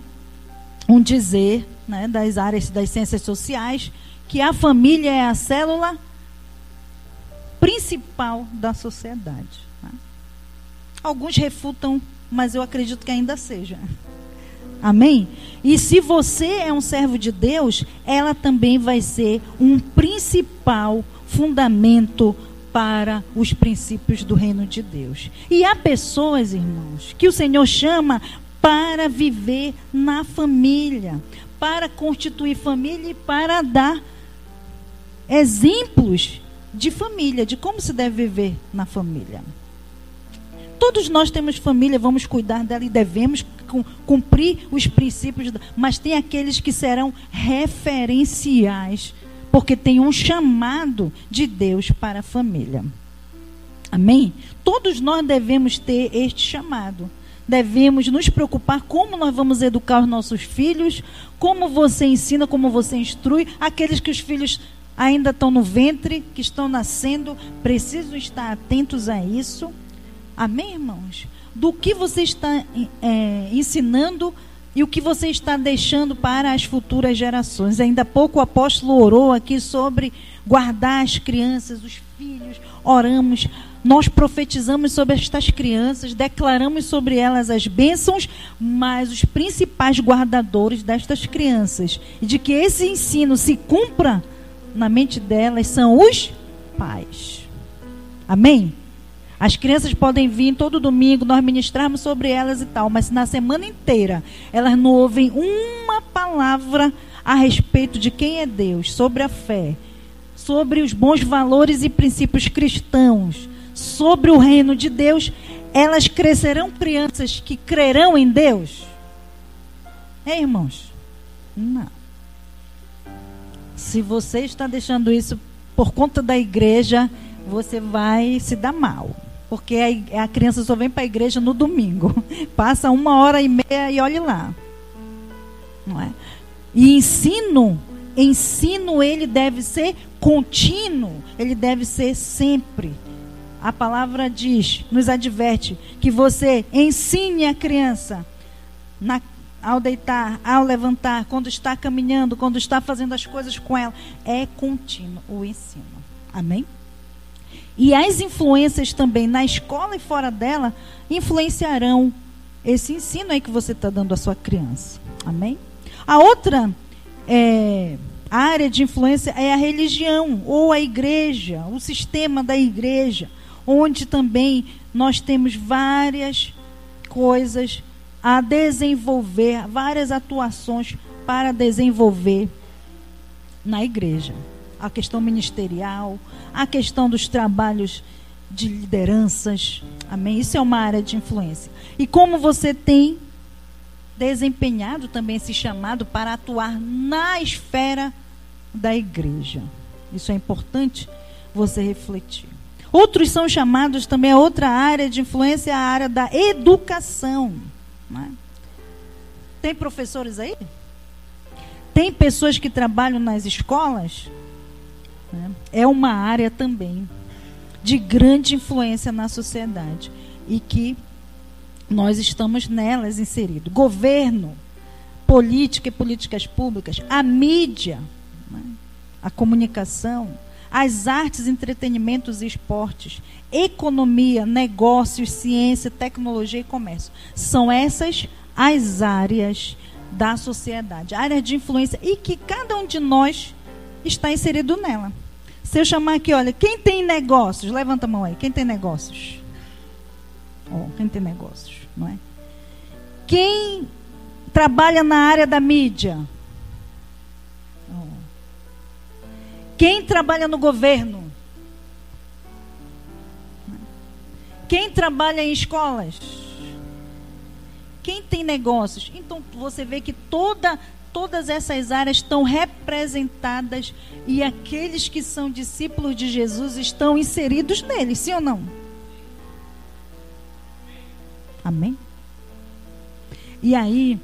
um dizer né, das áreas das ciências sociais que a família é a célula principal da sociedade. Né? Alguns refutam, mas eu acredito que ainda seja. Amém? E se você é um servo de Deus, ela também vai ser um principal fundamento para os princípios do reino de Deus. E há pessoas, irmãos, que o Senhor chama para viver na família, para constituir família e para dar exemplos de família, de como se deve viver na família. Todos nós temos família, vamos cuidar dela e devemos cumprir os princípios, mas tem aqueles que serão referenciais, porque tem um chamado de Deus para a família. Amém? Todos nós devemos ter este chamado devemos nos preocupar como nós vamos educar os nossos filhos, como você ensina, como você instrui, aqueles que os filhos ainda estão no ventre, que estão nascendo, precisam estar atentos a isso. Amém, irmãos? Do que você está é, ensinando e o que você está deixando para as futuras gerações. Ainda pouco o apóstolo orou aqui sobre guardar as crianças, os filhos, oramos nós profetizamos sobre estas crianças, declaramos sobre elas as bênçãos, mas os principais guardadores destas crianças e de que esse ensino se cumpra na mente delas são os pais. Amém? As crianças podem vir todo domingo, nós ministrarmos sobre elas e tal, mas na semana inteira elas não ouvem uma palavra a respeito de quem é Deus, sobre a fé, sobre os bons valores e princípios cristãos, sobre o reino de Deus, elas crescerão crianças que crerão em Deus? É, irmãos? Não. Se você está deixando isso por conta da igreja, você vai se dar mal. Porque a, a criança só vem para a igreja no domingo. *laughs* Passa uma hora e meia e olhe lá. Não é? E ensino, ensino ele deve ser contínuo, ele deve ser sempre a palavra diz, nos adverte, que você ensine a criança na, ao deitar, ao levantar, quando está caminhando, quando está fazendo as coisas com ela. É contínuo o ensino. Amém? E as influências também na escola e fora dela influenciarão esse ensino aí que você está dando à sua criança. Amém? A outra é, área de influência é a religião ou a igreja, o sistema da igreja onde também nós temos várias coisas a desenvolver, várias atuações para desenvolver na igreja. a questão ministerial, a questão dos trabalhos de lideranças. Amém? Isso é uma área de influência. E como você tem desempenhado também esse chamado para atuar na esfera da igreja. Isso é importante você refletir. Outros são chamados também a outra área de influência, a área da educação. É? Tem professores aí? Tem pessoas que trabalham nas escolas? É, é uma área também de grande influência na sociedade e que nós estamos nelas inseridos. Governo, política e políticas públicas, a mídia, né? a comunicação, as artes, entretenimentos e esportes, economia, negócios, ciência, tecnologia e comércio. São essas as áreas da sociedade, áreas de influência e que cada um de nós está inserido nela. Se eu chamar aqui, olha, quem tem negócios? Levanta a mão aí. Quem tem negócios? Oh, quem tem negócios, não é? Quem trabalha na área da mídia? Quem trabalha no governo? Quem trabalha em escolas? Quem tem negócios? Então você vê que toda todas essas áreas estão representadas e aqueles que são discípulos de Jesus estão inseridos nele, sim ou não? Amém? E aí,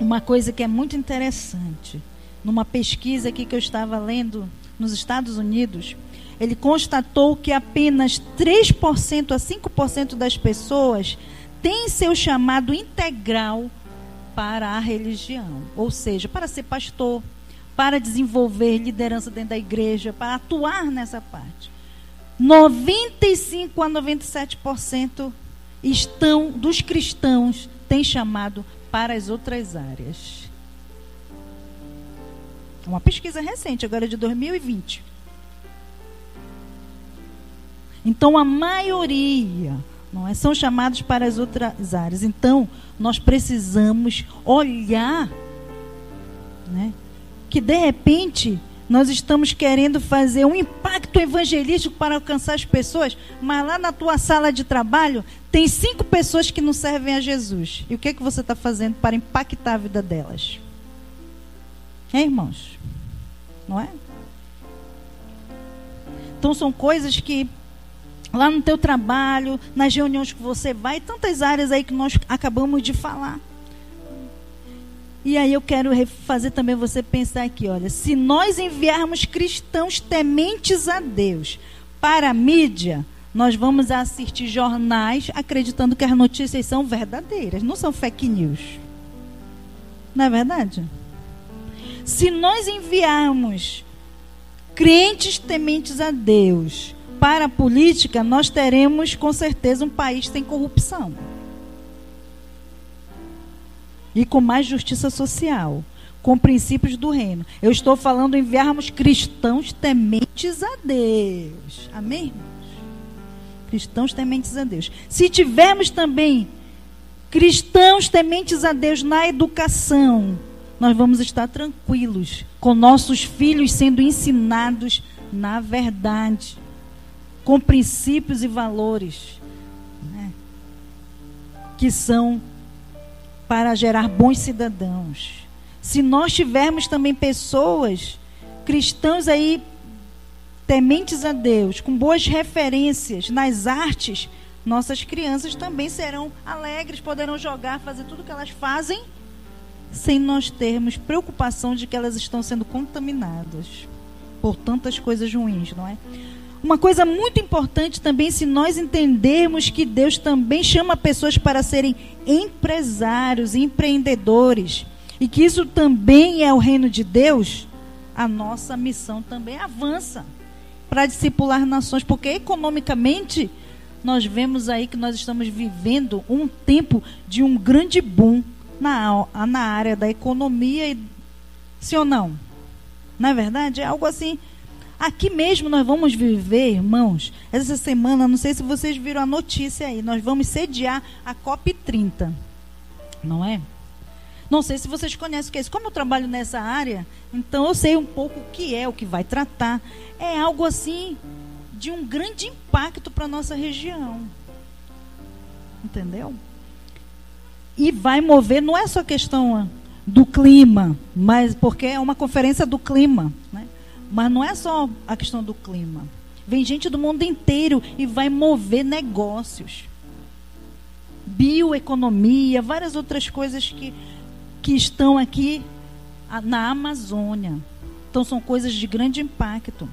uma coisa que é muito interessante, numa pesquisa aqui que eu estava lendo nos Estados Unidos, ele constatou que apenas 3% a 5% das pessoas têm seu chamado integral para a religião, ou seja, para ser pastor, para desenvolver liderança dentro da igreja, para atuar nessa parte. 95 a 97% estão dos cristãos têm chamado para as outras áreas. Uma pesquisa recente, agora de 2020. Então a maioria não é? São chamados para as outras áreas. Então, nós precisamos olhar né? que de repente nós estamos querendo fazer um impacto evangelístico para alcançar as pessoas, mas lá na tua sala de trabalho tem cinco pessoas que não servem a Jesus. E o que, é que você está fazendo para impactar a vida delas? É, irmãos? Não é? Então são coisas que lá no teu trabalho, nas reuniões que você vai, tantas áreas aí que nós acabamos de falar. E aí eu quero fazer também você pensar aqui, olha, se nós enviarmos cristãos tementes a Deus para a mídia, nós vamos assistir jornais acreditando que as notícias são verdadeiras, não são fake news. Não é verdade? Se nós enviarmos crentes tementes a Deus para a política, nós teremos com certeza um país sem corrupção e com mais justiça social, com princípios do reino. Eu estou falando enviarmos cristãos tementes a Deus. Amém? Cristãos tementes a Deus. Se tivermos também cristãos tementes a Deus na educação, nós vamos estar tranquilos com nossos filhos sendo ensinados na verdade com princípios e valores né, que são para gerar bons cidadãos. Se nós tivermos também pessoas, cristãos aí, tementes a Deus, com boas referências nas artes, nossas crianças também serão alegres, poderão jogar, fazer tudo o que elas fazem, sem nós termos preocupação de que elas estão sendo contaminadas por tantas coisas ruins, não é? Uma coisa muito importante também, se nós entendermos que Deus também chama pessoas para serem empresários, empreendedores, e que isso também é o reino de Deus, a nossa missão também avança para discipular nações, porque economicamente nós vemos aí que nós estamos vivendo um tempo de um grande boom na, na área da economia, sim ou não? Não é verdade? É algo assim Aqui mesmo nós vamos viver, irmãos, essa semana, não sei se vocês viram a notícia aí, nós vamos sediar a COP30. Não é? Não sei se vocês conhecem o que é isso. Como eu trabalho nessa área, então eu sei um pouco o que é, o que vai tratar. É algo assim de um grande impacto para a nossa região. Entendeu? E vai mover, não é só questão do clima, mas porque é uma conferência do clima, né? Mas não é só a questão do clima. Vem gente do mundo inteiro e vai mover negócios. Bioeconomia, várias outras coisas que, que estão aqui na Amazônia. Então são coisas de grande impacto.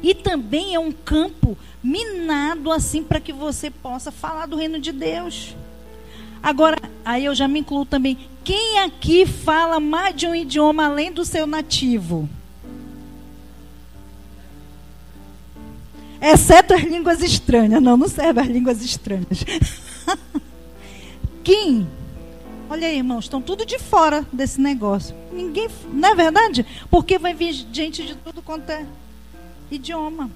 E também é um campo minado assim para que você possa falar do reino de Deus. Agora, aí eu já me incluo também. Quem aqui fala mais de um idioma além do seu nativo? Exceto as línguas estranhas. Não, não serve as línguas estranhas. *laughs* Quem? Olha aí, irmãos, estão tudo de fora desse negócio. Ninguém, não é verdade? Porque vai vir gente de tudo quanto é idioma.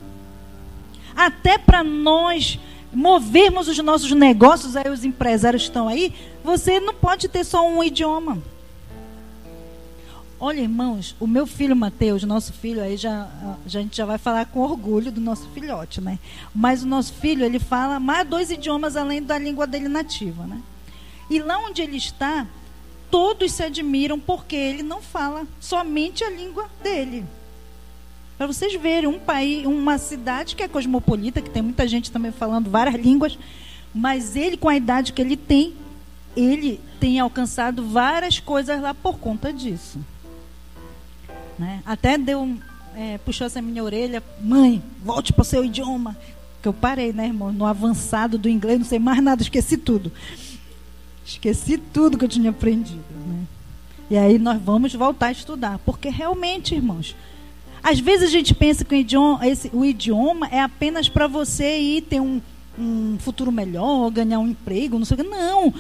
Até para nós movermos os nossos negócios, aí os empresários estão aí, você não pode ter só um idioma. Olha, irmãos, o meu filho Mateus, nosso filho, aí já, a gente já vai falar com orgulho do nosso filhote, né? Mas o nosso filho, ele fala mais dois idiomas além da língua dele nativa, né? E lá onde ele está, todos se admiram porque ele não fala somente a língua dele. Para vocês verem, um país, uma cidade que é cosmopolita, que tem muita gente também falando várias línguas, mas ele, com a idade que ele tem, ele tem alcançado várias coisas lá por conta disso. Né? Até deu, é, puxou essa minha orelha, mãe, volte para o seu idioma. Que eu parei, né, irmão? No avançado do inglês, não sei mais nada, esqueci tudo. Esqueci tudo que eu tinha aprendido. Né? E aí nós vamos voltar a estudar. Porque realmente, irmãos, às vezes a gente pensa que o idioma, esse, o idioma é apenas para você ir ter um, um futuro melhor, ganhar um emprego, não sei o que. Não.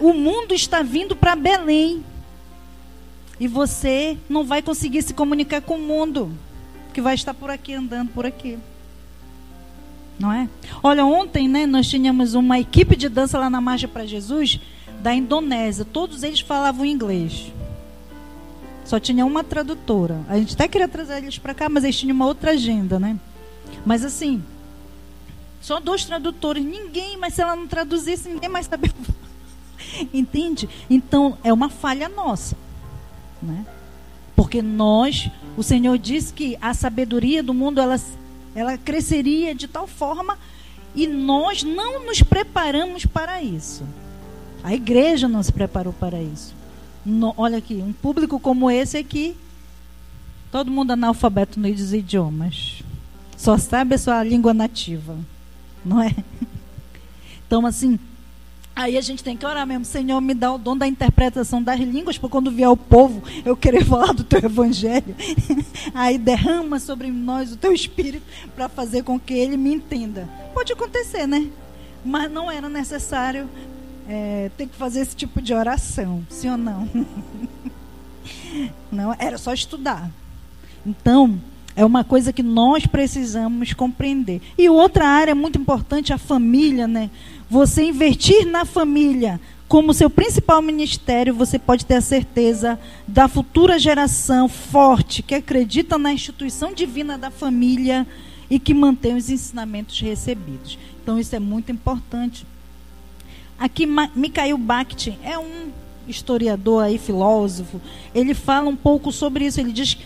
o mundo está vindo para Belém. E você não vai conseguir se comunicar com o mundo que vai estar por aqui, andando por aqui. Não é? Olha, ontem né, nós tínhamos uma equipe de dança lá na Marcha para Jesus da Indonésia. Todos eles falavam inglês. Só tinha uma tradutora. A gente até queria trazer eles para cá, mas eles tinham uma outra agenda, né? Mas assim, só dois tradutores. Ninguém, mas se ela não traduzisse, ninguém mais sabia. *laughs* Entende? Então, é uma falha nossa. Né? Porque nós, o Senhor diz que a sabedoria do mundo ela, ela cresceria de tal forma e nós não nos preparamos para isso. A igreja não se preparou para isso. No, olha aqui, um público como esse aqui, todo mundo analfabeto nos idiomas. Só sabe a sua língua nativa. Não é? *laughs* Então, assim, Aí a gente tem que orar mesmo, Senhor, me dá o dom da interpretação das línguas, para quando vier o povo eu querer *laughs* falar do teu evangelho. *laughs* Aí derrama sobre nós o teu espírito para fazer com que ele me entenda. Pode acontecer, né? Mas não era necessário é, ter que fazer esse tipo de oração, sim ou não? *laughs* Não, era só estudar. Então, é uma coisa que nós precisamos compreender. E outra área muito importante, a família, né? Você investir na família como seu principal ministério, você pode ter a certeza da futura geração forte que acredita na instituição divina da família e que mantém os ensinamentos recebidos. Então isso é muito importante. Aqui Mikhail Bakhtin é um historiador aí, filósofo. Ele fala um pouco sobre isso. Ele diz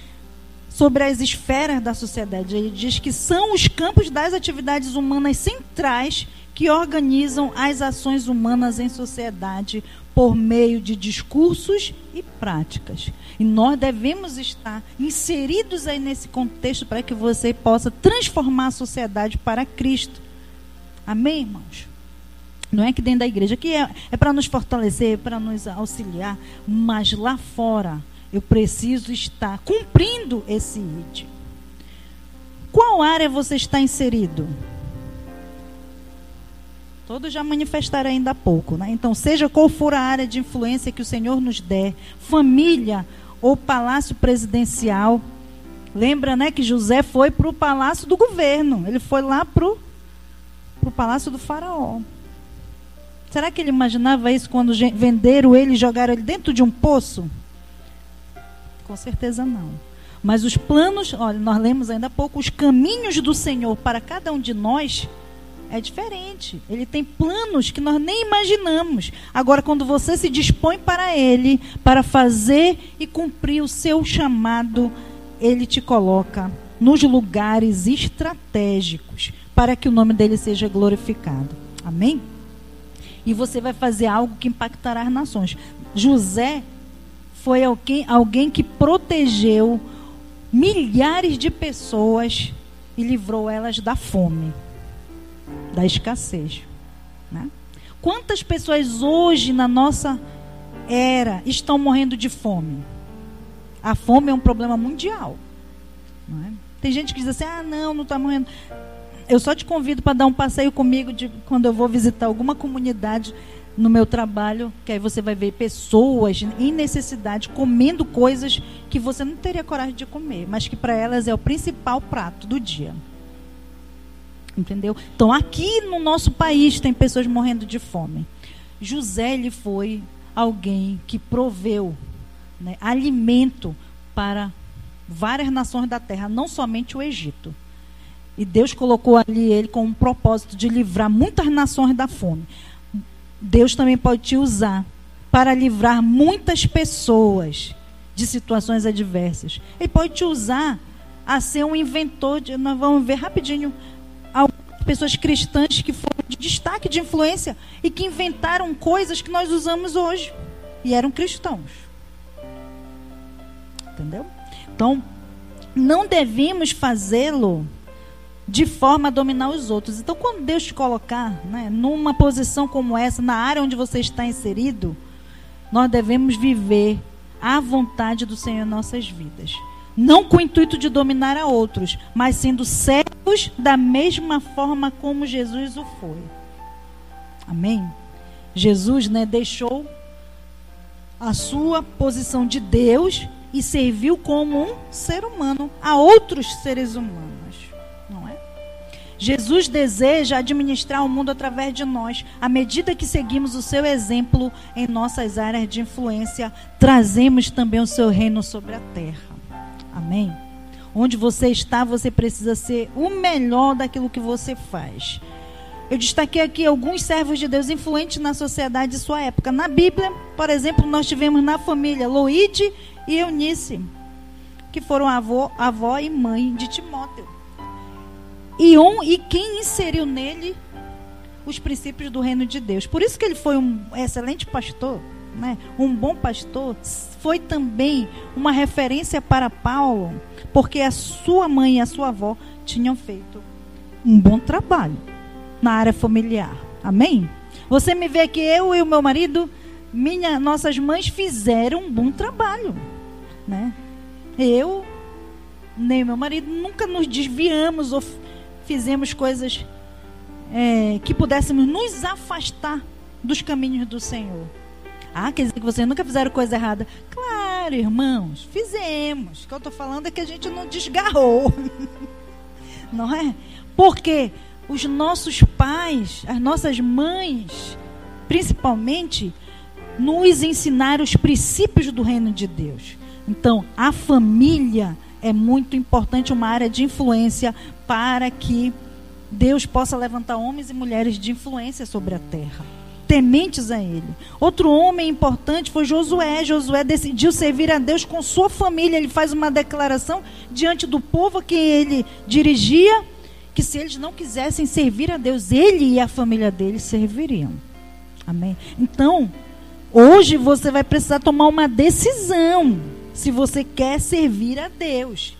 sobre as esferas da sociedade. Ele diz que são os campos das atividades humanas centrais que organizam as ações humanas em sociedade por meio de discursos e práticas. E nós devemos estar inseridos aí nesse contexto para que você possa transformar a sociedade para Cristo. Amém, irmãos? Não é que dentro da igreja, que é, é para nos fortalecer, para nos auxiliar, mas lá fora eu preciso estar cumprindo esse ID. Qual área você está inserido? Todos já manifestaram ainda há pouco, né? Então, seja qual for a área de influência que o Senhor nos der, família ou palácio presidencial. Lembra, né, que José foi para o palácio do governo. Ele foi lá para o palácio do faraó. Será que ele imaginava isso quando venderam ele e jogaram ele dentro de um poço? Com certeza não. Mas os planos, olha, nós lemos ainda há pouco, os caminhos do Senhor para cada um de nós é diferente. Ele tem planos que nós nem imaginamos. Agora, quando você se dispõe para Ele, para fazer e cumprir o seu chamado, Ele te coloca nos lugares estratégicos para que o nome dele seja glorificado. Amém? E você vai fazer algo que impactará as nações. José foi alguém, alguém que protegeu milhares de pessoas e livrou elas da fome da escassez. Né? Quantas pessoas hoje na nossa era estão morrendo de fome? A fome é um problema mundial. É? Tem gente que diz assim: ah, não, não está morrendo. Eu só te convido para dar um passeio comigo de, quando eu vou visitar alguma comunidade no meu trabalho, que aí você vai ver pessoas em necessidade comendo coisas que você não teria coragem de comer, mas que para elas é o principal prato do dia. Entendeu? Então, aqui no nosso país tem pessoas morrendo de fome. José ele foi alguém que proveu né, alimento para várias nações da terra, não somente o Egito. E Deus colocou ali ele com um propósito de livrar muitas nações da fome. Deus também pode te usar para livrar muitas pessoas de situações adversas. Ele pode te usar a ser um inventor de. Nós vamos ver rapidinho pessoas cristãs que foram de destaque, de influência e que inventaram coisas que nós usamos hoje e eram cristãos. Entendeu? Então, não devemos fazê-lo de forma a dominar os outros. Então, quando Deus te colocar né, numa posição como essa, na área onde você está inserido, nós devemos viver à vontade do Senhor em nossas vidas não com o intuito de dominar a outros, mas sendo servos da mesma forma como Jesus o foi. Amém? Jesus né, deixou a sua posição de Deus e serviu como um ser humano a outros seres humanos? Jesus deseja administrar o mundo através de nós. À medida que seguimos o seu exemplo em nossas áreas de influência, trazemos também o seu reino sobre a terra. Amém? Onde você está, você precisa ser o melhor daquilo que você faz. Eu destaquei aqui alguns servos de Deus influentes na sociedade de sua época. Na Bíblia, por exemplo, nós tivemos na família Loide e Eunice, que foram avô, avó e mãe de Timóteo. E, um, e quem inseriu nele os princípios do reino de Deus. Por isso que ele foi um excelente pastor né, um bom pastor, foi também uma referência para Paulo, porque a sua mãe e a sua avó tinham feito um bom trabalho na área familiar. Amém? Você me vê que eu e o meu marido, minha, nossas mães fizeram um bom trabalho, né? Eu nem meu marido nunca nos desviamos ou fizemos coisas é, que pudéssemos nos afastar dos caminhos do Senhor. Ah, quer dizer que vocês nunca fizeram coisa errada. Claro, irmãos, fizemos. O que eu estou falando é que a gente não desgarrou. *laughs* não é? Porque os nossos pais, as nossas mães, principalmente, nos ensinaram os princípios do reino de Deus. Então, a família é muito importante, uma área de influência para que Deus possa levantar homens e mulheres de influência sobre a terra tementes a ele. Outro homem importante foi Josué. Josué decidiu servir a Deus com sua família. Ele faz uma declaração diante do povo a quem ele dirigia, que se eles não quisessem servir a Deus, ele e a família dele serviriam. Amém. Então, hoje você vai precisar tomar uma decisão se você quer servir a Deus.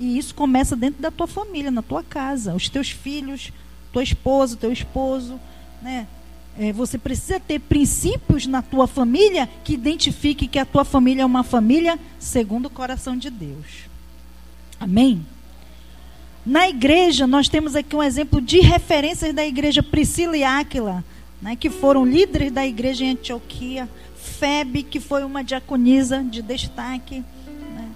E isso começa dentro da tua família, na tua casa, os teus filhos, tua esposa, teu esposo, né? É, você precisa ter princípios na tua família que identifique que a tua família é uma família segundo o coração de Deus. Amém? Na igreja, nós temos aqui um exemplo de referências da igreja Priscila e Áquila, né, que foram líderes da igreja em Antioquia. Febe, que foi uma diaconisa de destaque. Né.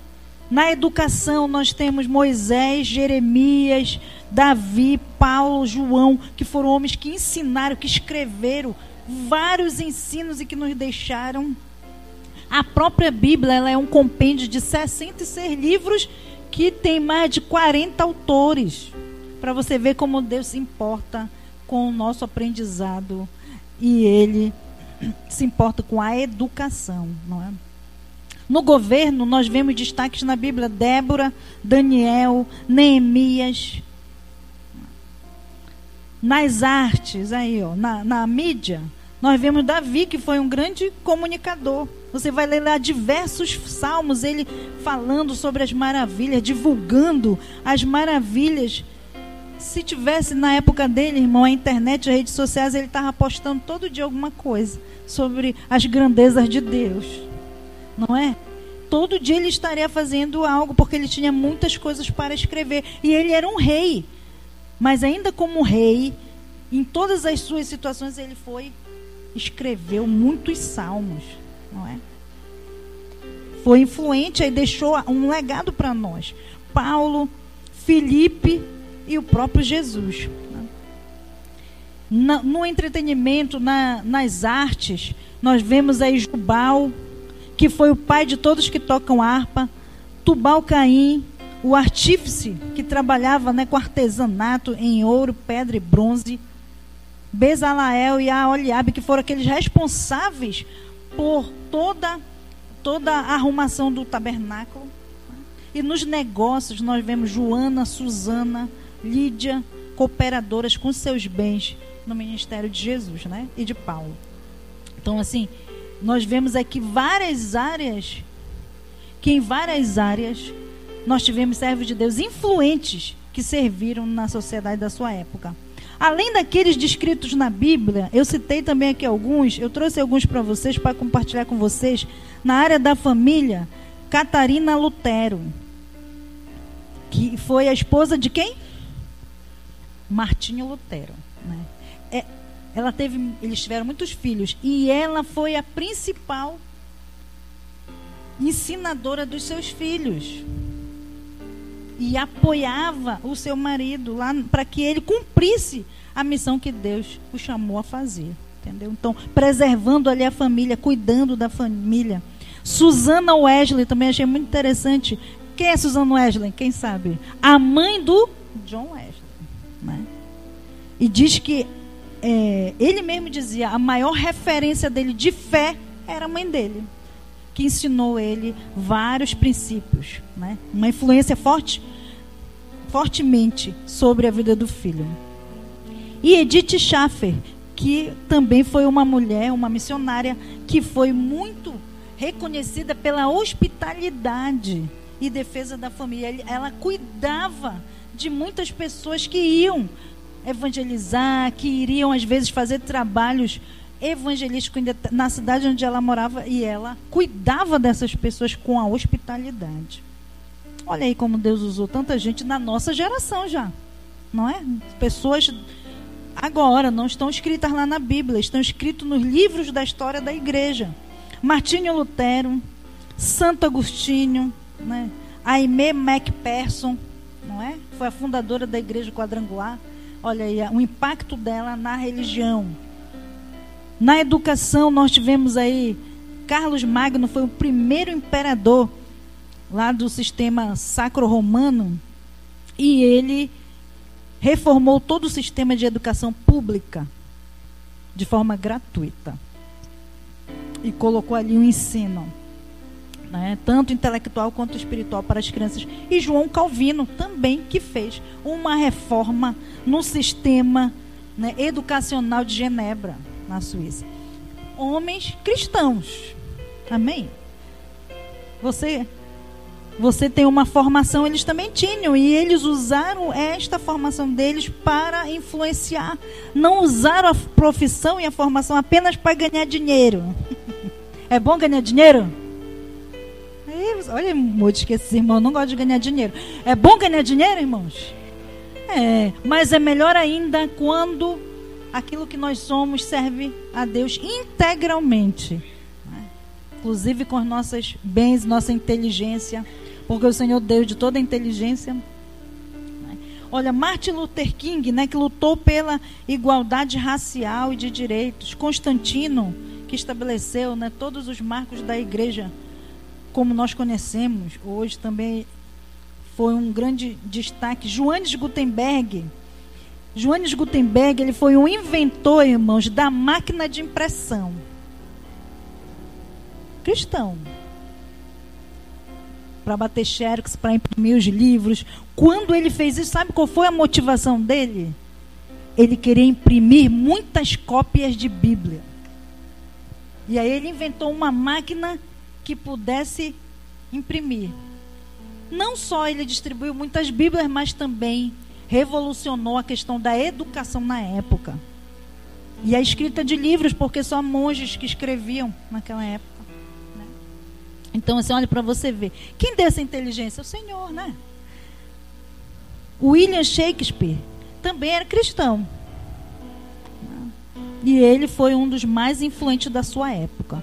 Na educação, nós temos Moisés, Jeremias, Davi, Paulo, João, que foram homens que ensinaram, que escreveram, vários ensinos e que nos deixaram. A própria Bíblia ela é um compêndio de 66 livros que tem mais de 40 autores. Para você ver como Deus se importa com o nosso aprendizado e ele se importa com a educação, não é? No governo, nós vemos destaques na Bíblia: Débora, Daniel, Neemias. Nas artes, aí, ó, na, na mídia, nós vemos Davi, que foi um grande comunicador. Você vai ler lá diversos salmos, ele falando sobre as maravilhas, divulgando as maravilhas. Se tivesse na época dele, irmão, a internet, as redes sociais, ele estava postando todo dia alguma coisa sobre as grandezas de Deus. Não é? Todo dia ele estaria fazendo algo, porque ele tinha muitas coisas para escrever. E ele era um rei. Mas ainda como rei, em todas as suas situações, ele foi, escreveu muitos salmos não é? Foi influente e deixou um legado para nós. Paulo, Felipe e o próprio Jesus. Né? no entretenimento, na, nas artes, nós vemos aí Jubal, que foi o pai de todos que tocam harpa, Tubal Caim, o artífice que trabalhava né, com artesanato em ouro, pedra e bronze, Bezalael e Aoliabe, que foram aqueles responsáveis por toda, toda a arrumação do tabernáculo. E nos negócios nós vemos Joana, Susana, Lídia, cooperadoras com seus bens no ministério de Jesus, né? E de Paulo. Então, assim, nós vemos aqui várias áreas que em várias áreas nós tivemos servos de Deus influentes que serviram na sociedade da sua época. Além daqueles descritos na Bíblia, eu citei também aqui alguns, eu trouxe alguns para vocês, para compartilhar com vocês. Na área da família, Catarina Lutero, que foi a esposa de quem? Martinho Lutero. Né? É, ela teve, eles tiveram muitos filhos e ela foi a principal ensinadora dos seus filhos e apoiava o seu marido lá para que ele cumprisse a missão que Deus o chamou a fazer. Entendeu? Então, preservando ali a família, cuidando da família. Susana Wesley, também achei muito interessante. Quem é Susana Wesley? Quem sabe? A mãe do John Wesley. Né? E diz que é, ele mesmo dizia a maior referência dele de fé era a mãe dele, que ensinou ele vários princípios, né? Uma influência forte, fortemente sobre a vida do filho. E Edith Schaffer, que também foi uma mulher, uma missionária, que foi muito reconhecida pela hospitalidade e defesa da família. Ela cuidava de muitas pessoas que iam evangelizar, que iriam às vezes fazer trabalhos evangelísticos na cidade onde ela morava e ela cuidava dessas pessoas com a hospitalidade. Olha aí como Deus usou tanta gente na nossa geração já, não é? Pessoas agora, não estão escritas lá na Bíblia, estão escritas nos livros da história da igreja. Martinho Lutero, Santo Agostinho, né? Aimee MacPherson, é? Foi a fundadora da igreja quadrangular. Olha aí, o impacto dela na religião. Na educação, nós tivemos aí Carlos Magno foi o primeiro imperador lá do sistema sacro-romano e ele reformou todo o sistema de educação pública de forma gratuita. E colocou ali um ensino, né, tanto intelectual quanto espiritual para as crianças. E João Calvino também que fez uma reforma no sistema né, educacional de Genebra, na Suíça. Homens cristãos. Amém? Você você tem uma formação, eles também tinham, e eles usaram esta formação deles para influenciar. Não usaram a profissão e a formação apenas para ganhar dinheiro. *laughs* é bom ganhar dinheiro? Olha, mude que esses irmãos não gostam de ganhar dinheiro. É bom ganhar dinheiro, irmãos? É, mas é melhor ainda quando aquilo que nós somos serve a Deus integralmente. Né? Inclusive com os nossos bens, nossa inteligência porque o Senhor Deus de toda inteligência. Olha, Martin Luther King, né, que lutou pela igualdade racial e de direitos. Constantino, que estabeleceu né, todos os marcos da igreja como nós conhecemos hoje, também foi um grande destaque. Johannes Gutenberg. Johannes Gutenberg ele foi um inventor, irmãos, da máquina de impressão. Cristão. Para bater xerox, para imprimir os livros. Quando ele fez isso, sabe qual foi a motivação dele? Ele queria imprimir muitas cópias de Bíblia. E aí ele inventou uma máquina que pudesse imprimir. Não só ele distribuiu muitas Bíblias, mas também revolucionou a questão da educação na época. E a escrita de livros, porque só monges que escreviam naquela época. Né? Então, assim, olha para você ver. Quem deu essa inteligência? O Senhor, né? William Shakespeare também era cristão. E ele foi um dos mais influentes da sua época.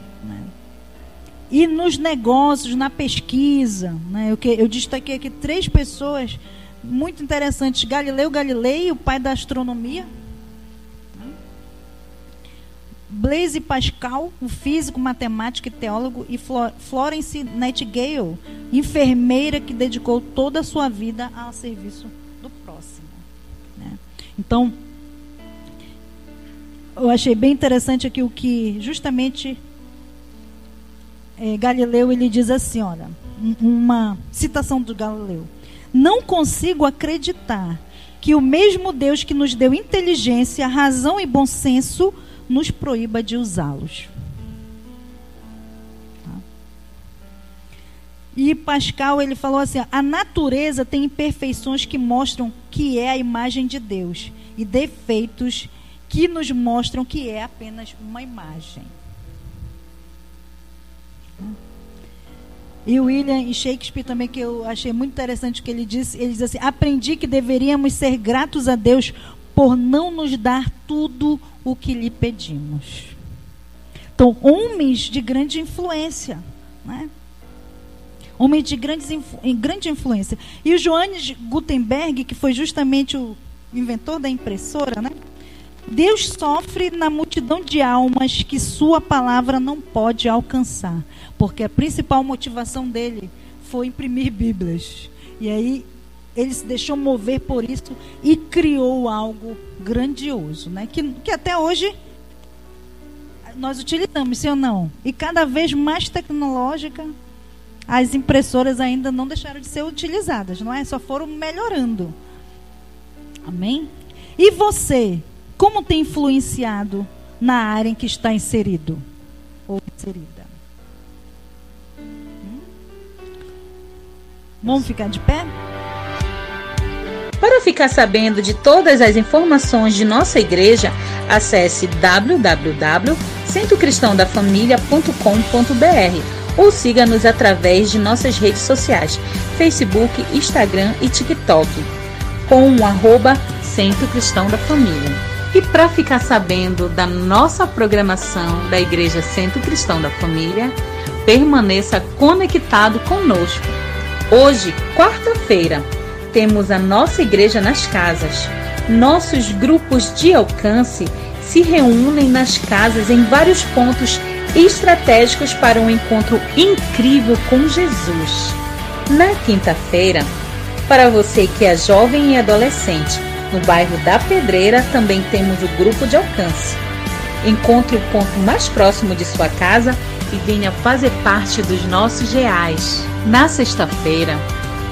E nos negócios, na pesquisa, né? eu, que, eu destaquei aqui três pessoas muito interessantes: Galileu Galilei, o pai da astronomia. Blaise Pascal, o físico, matemático e teólogo, e Florence Nightingale, enfermeira que dedicou toda a sua vida ao serviço do próximo. Né? Então, eu achei bem interessante aqui o que justamente é, Galileu ele diz assim, olha, uma citação do Galileu. Não consigo acreditar que o mesmo Deus que nos deu inteligência, razão e bom senso nos proíba de usá-los. Tá? E Pascal ele falou assim: a natureza tem imperfeições que mostram que é a imagem de Deus e defeitos que nos mostram que é apenas uma imagem. E William e Shakespeare também, que eu achei muito interessante o que ele disse, ele diz assim: aprendi que deveríamos ser gratos a Deus por não nos dar tudo o que lhe pedimos. Então, homens de grande influência, né? Homens de grandes, grande influência. E o Johannes Gutenberg, que foi justamente o inventor da impressora, né? Deus sofre na multidão de almas que sua palavra não pode alcançar, porque a principal motivação dele foi imprimir Bíblias. E aí ele se deixou mover por isso e criou algo grandioso, né? Que, que até hoje nós utilizamos, sim ou não? E cada vez mais tecnológica, as impressoras ainda não deixaram de ser utilizadas, não é? Só foram melhorando. Amém? E você, como tem influenciado na área em que está inserido ou inserida? Hum? Vamos ficar de pé? Para ficar sabendo de todas as informações de nossa igreja, acesse www.centrocristãodafamilia.com.br ou siga-nos através de nossas redes sociais, Facebook, Instagram e TikTok, com o arroba Centro Cristão da Família. E para ficar sabendo da nossa programação da Igreja Centro Cristão da Família, permaneça conectado conosco. Hoje, quarta-feira, temos a nossa igreja nas casas. Nossos grupos de alcance se reúnem nas casas em vários pontos estratégicos para um encontro incrível com Jesus. Na quinta-feira, para você que é jovem e adolescente, no bairro da Pedreira também temos o grupo de alcance. Encontre o ponto mais próximo de sua casa e venha fazer parte dos nossos reais. Na sexta-feira,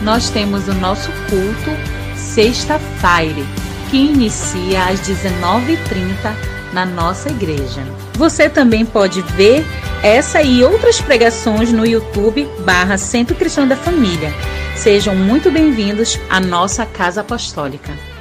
nós temos o nosso culto Sexta Fire, que inicia às 19h30 na nossa igreja. Você também pode ver essa e outras pregações no YouTube barra Centro Cristão da Família. Sejam muito bem-vindos à nossa Casa Apostólica.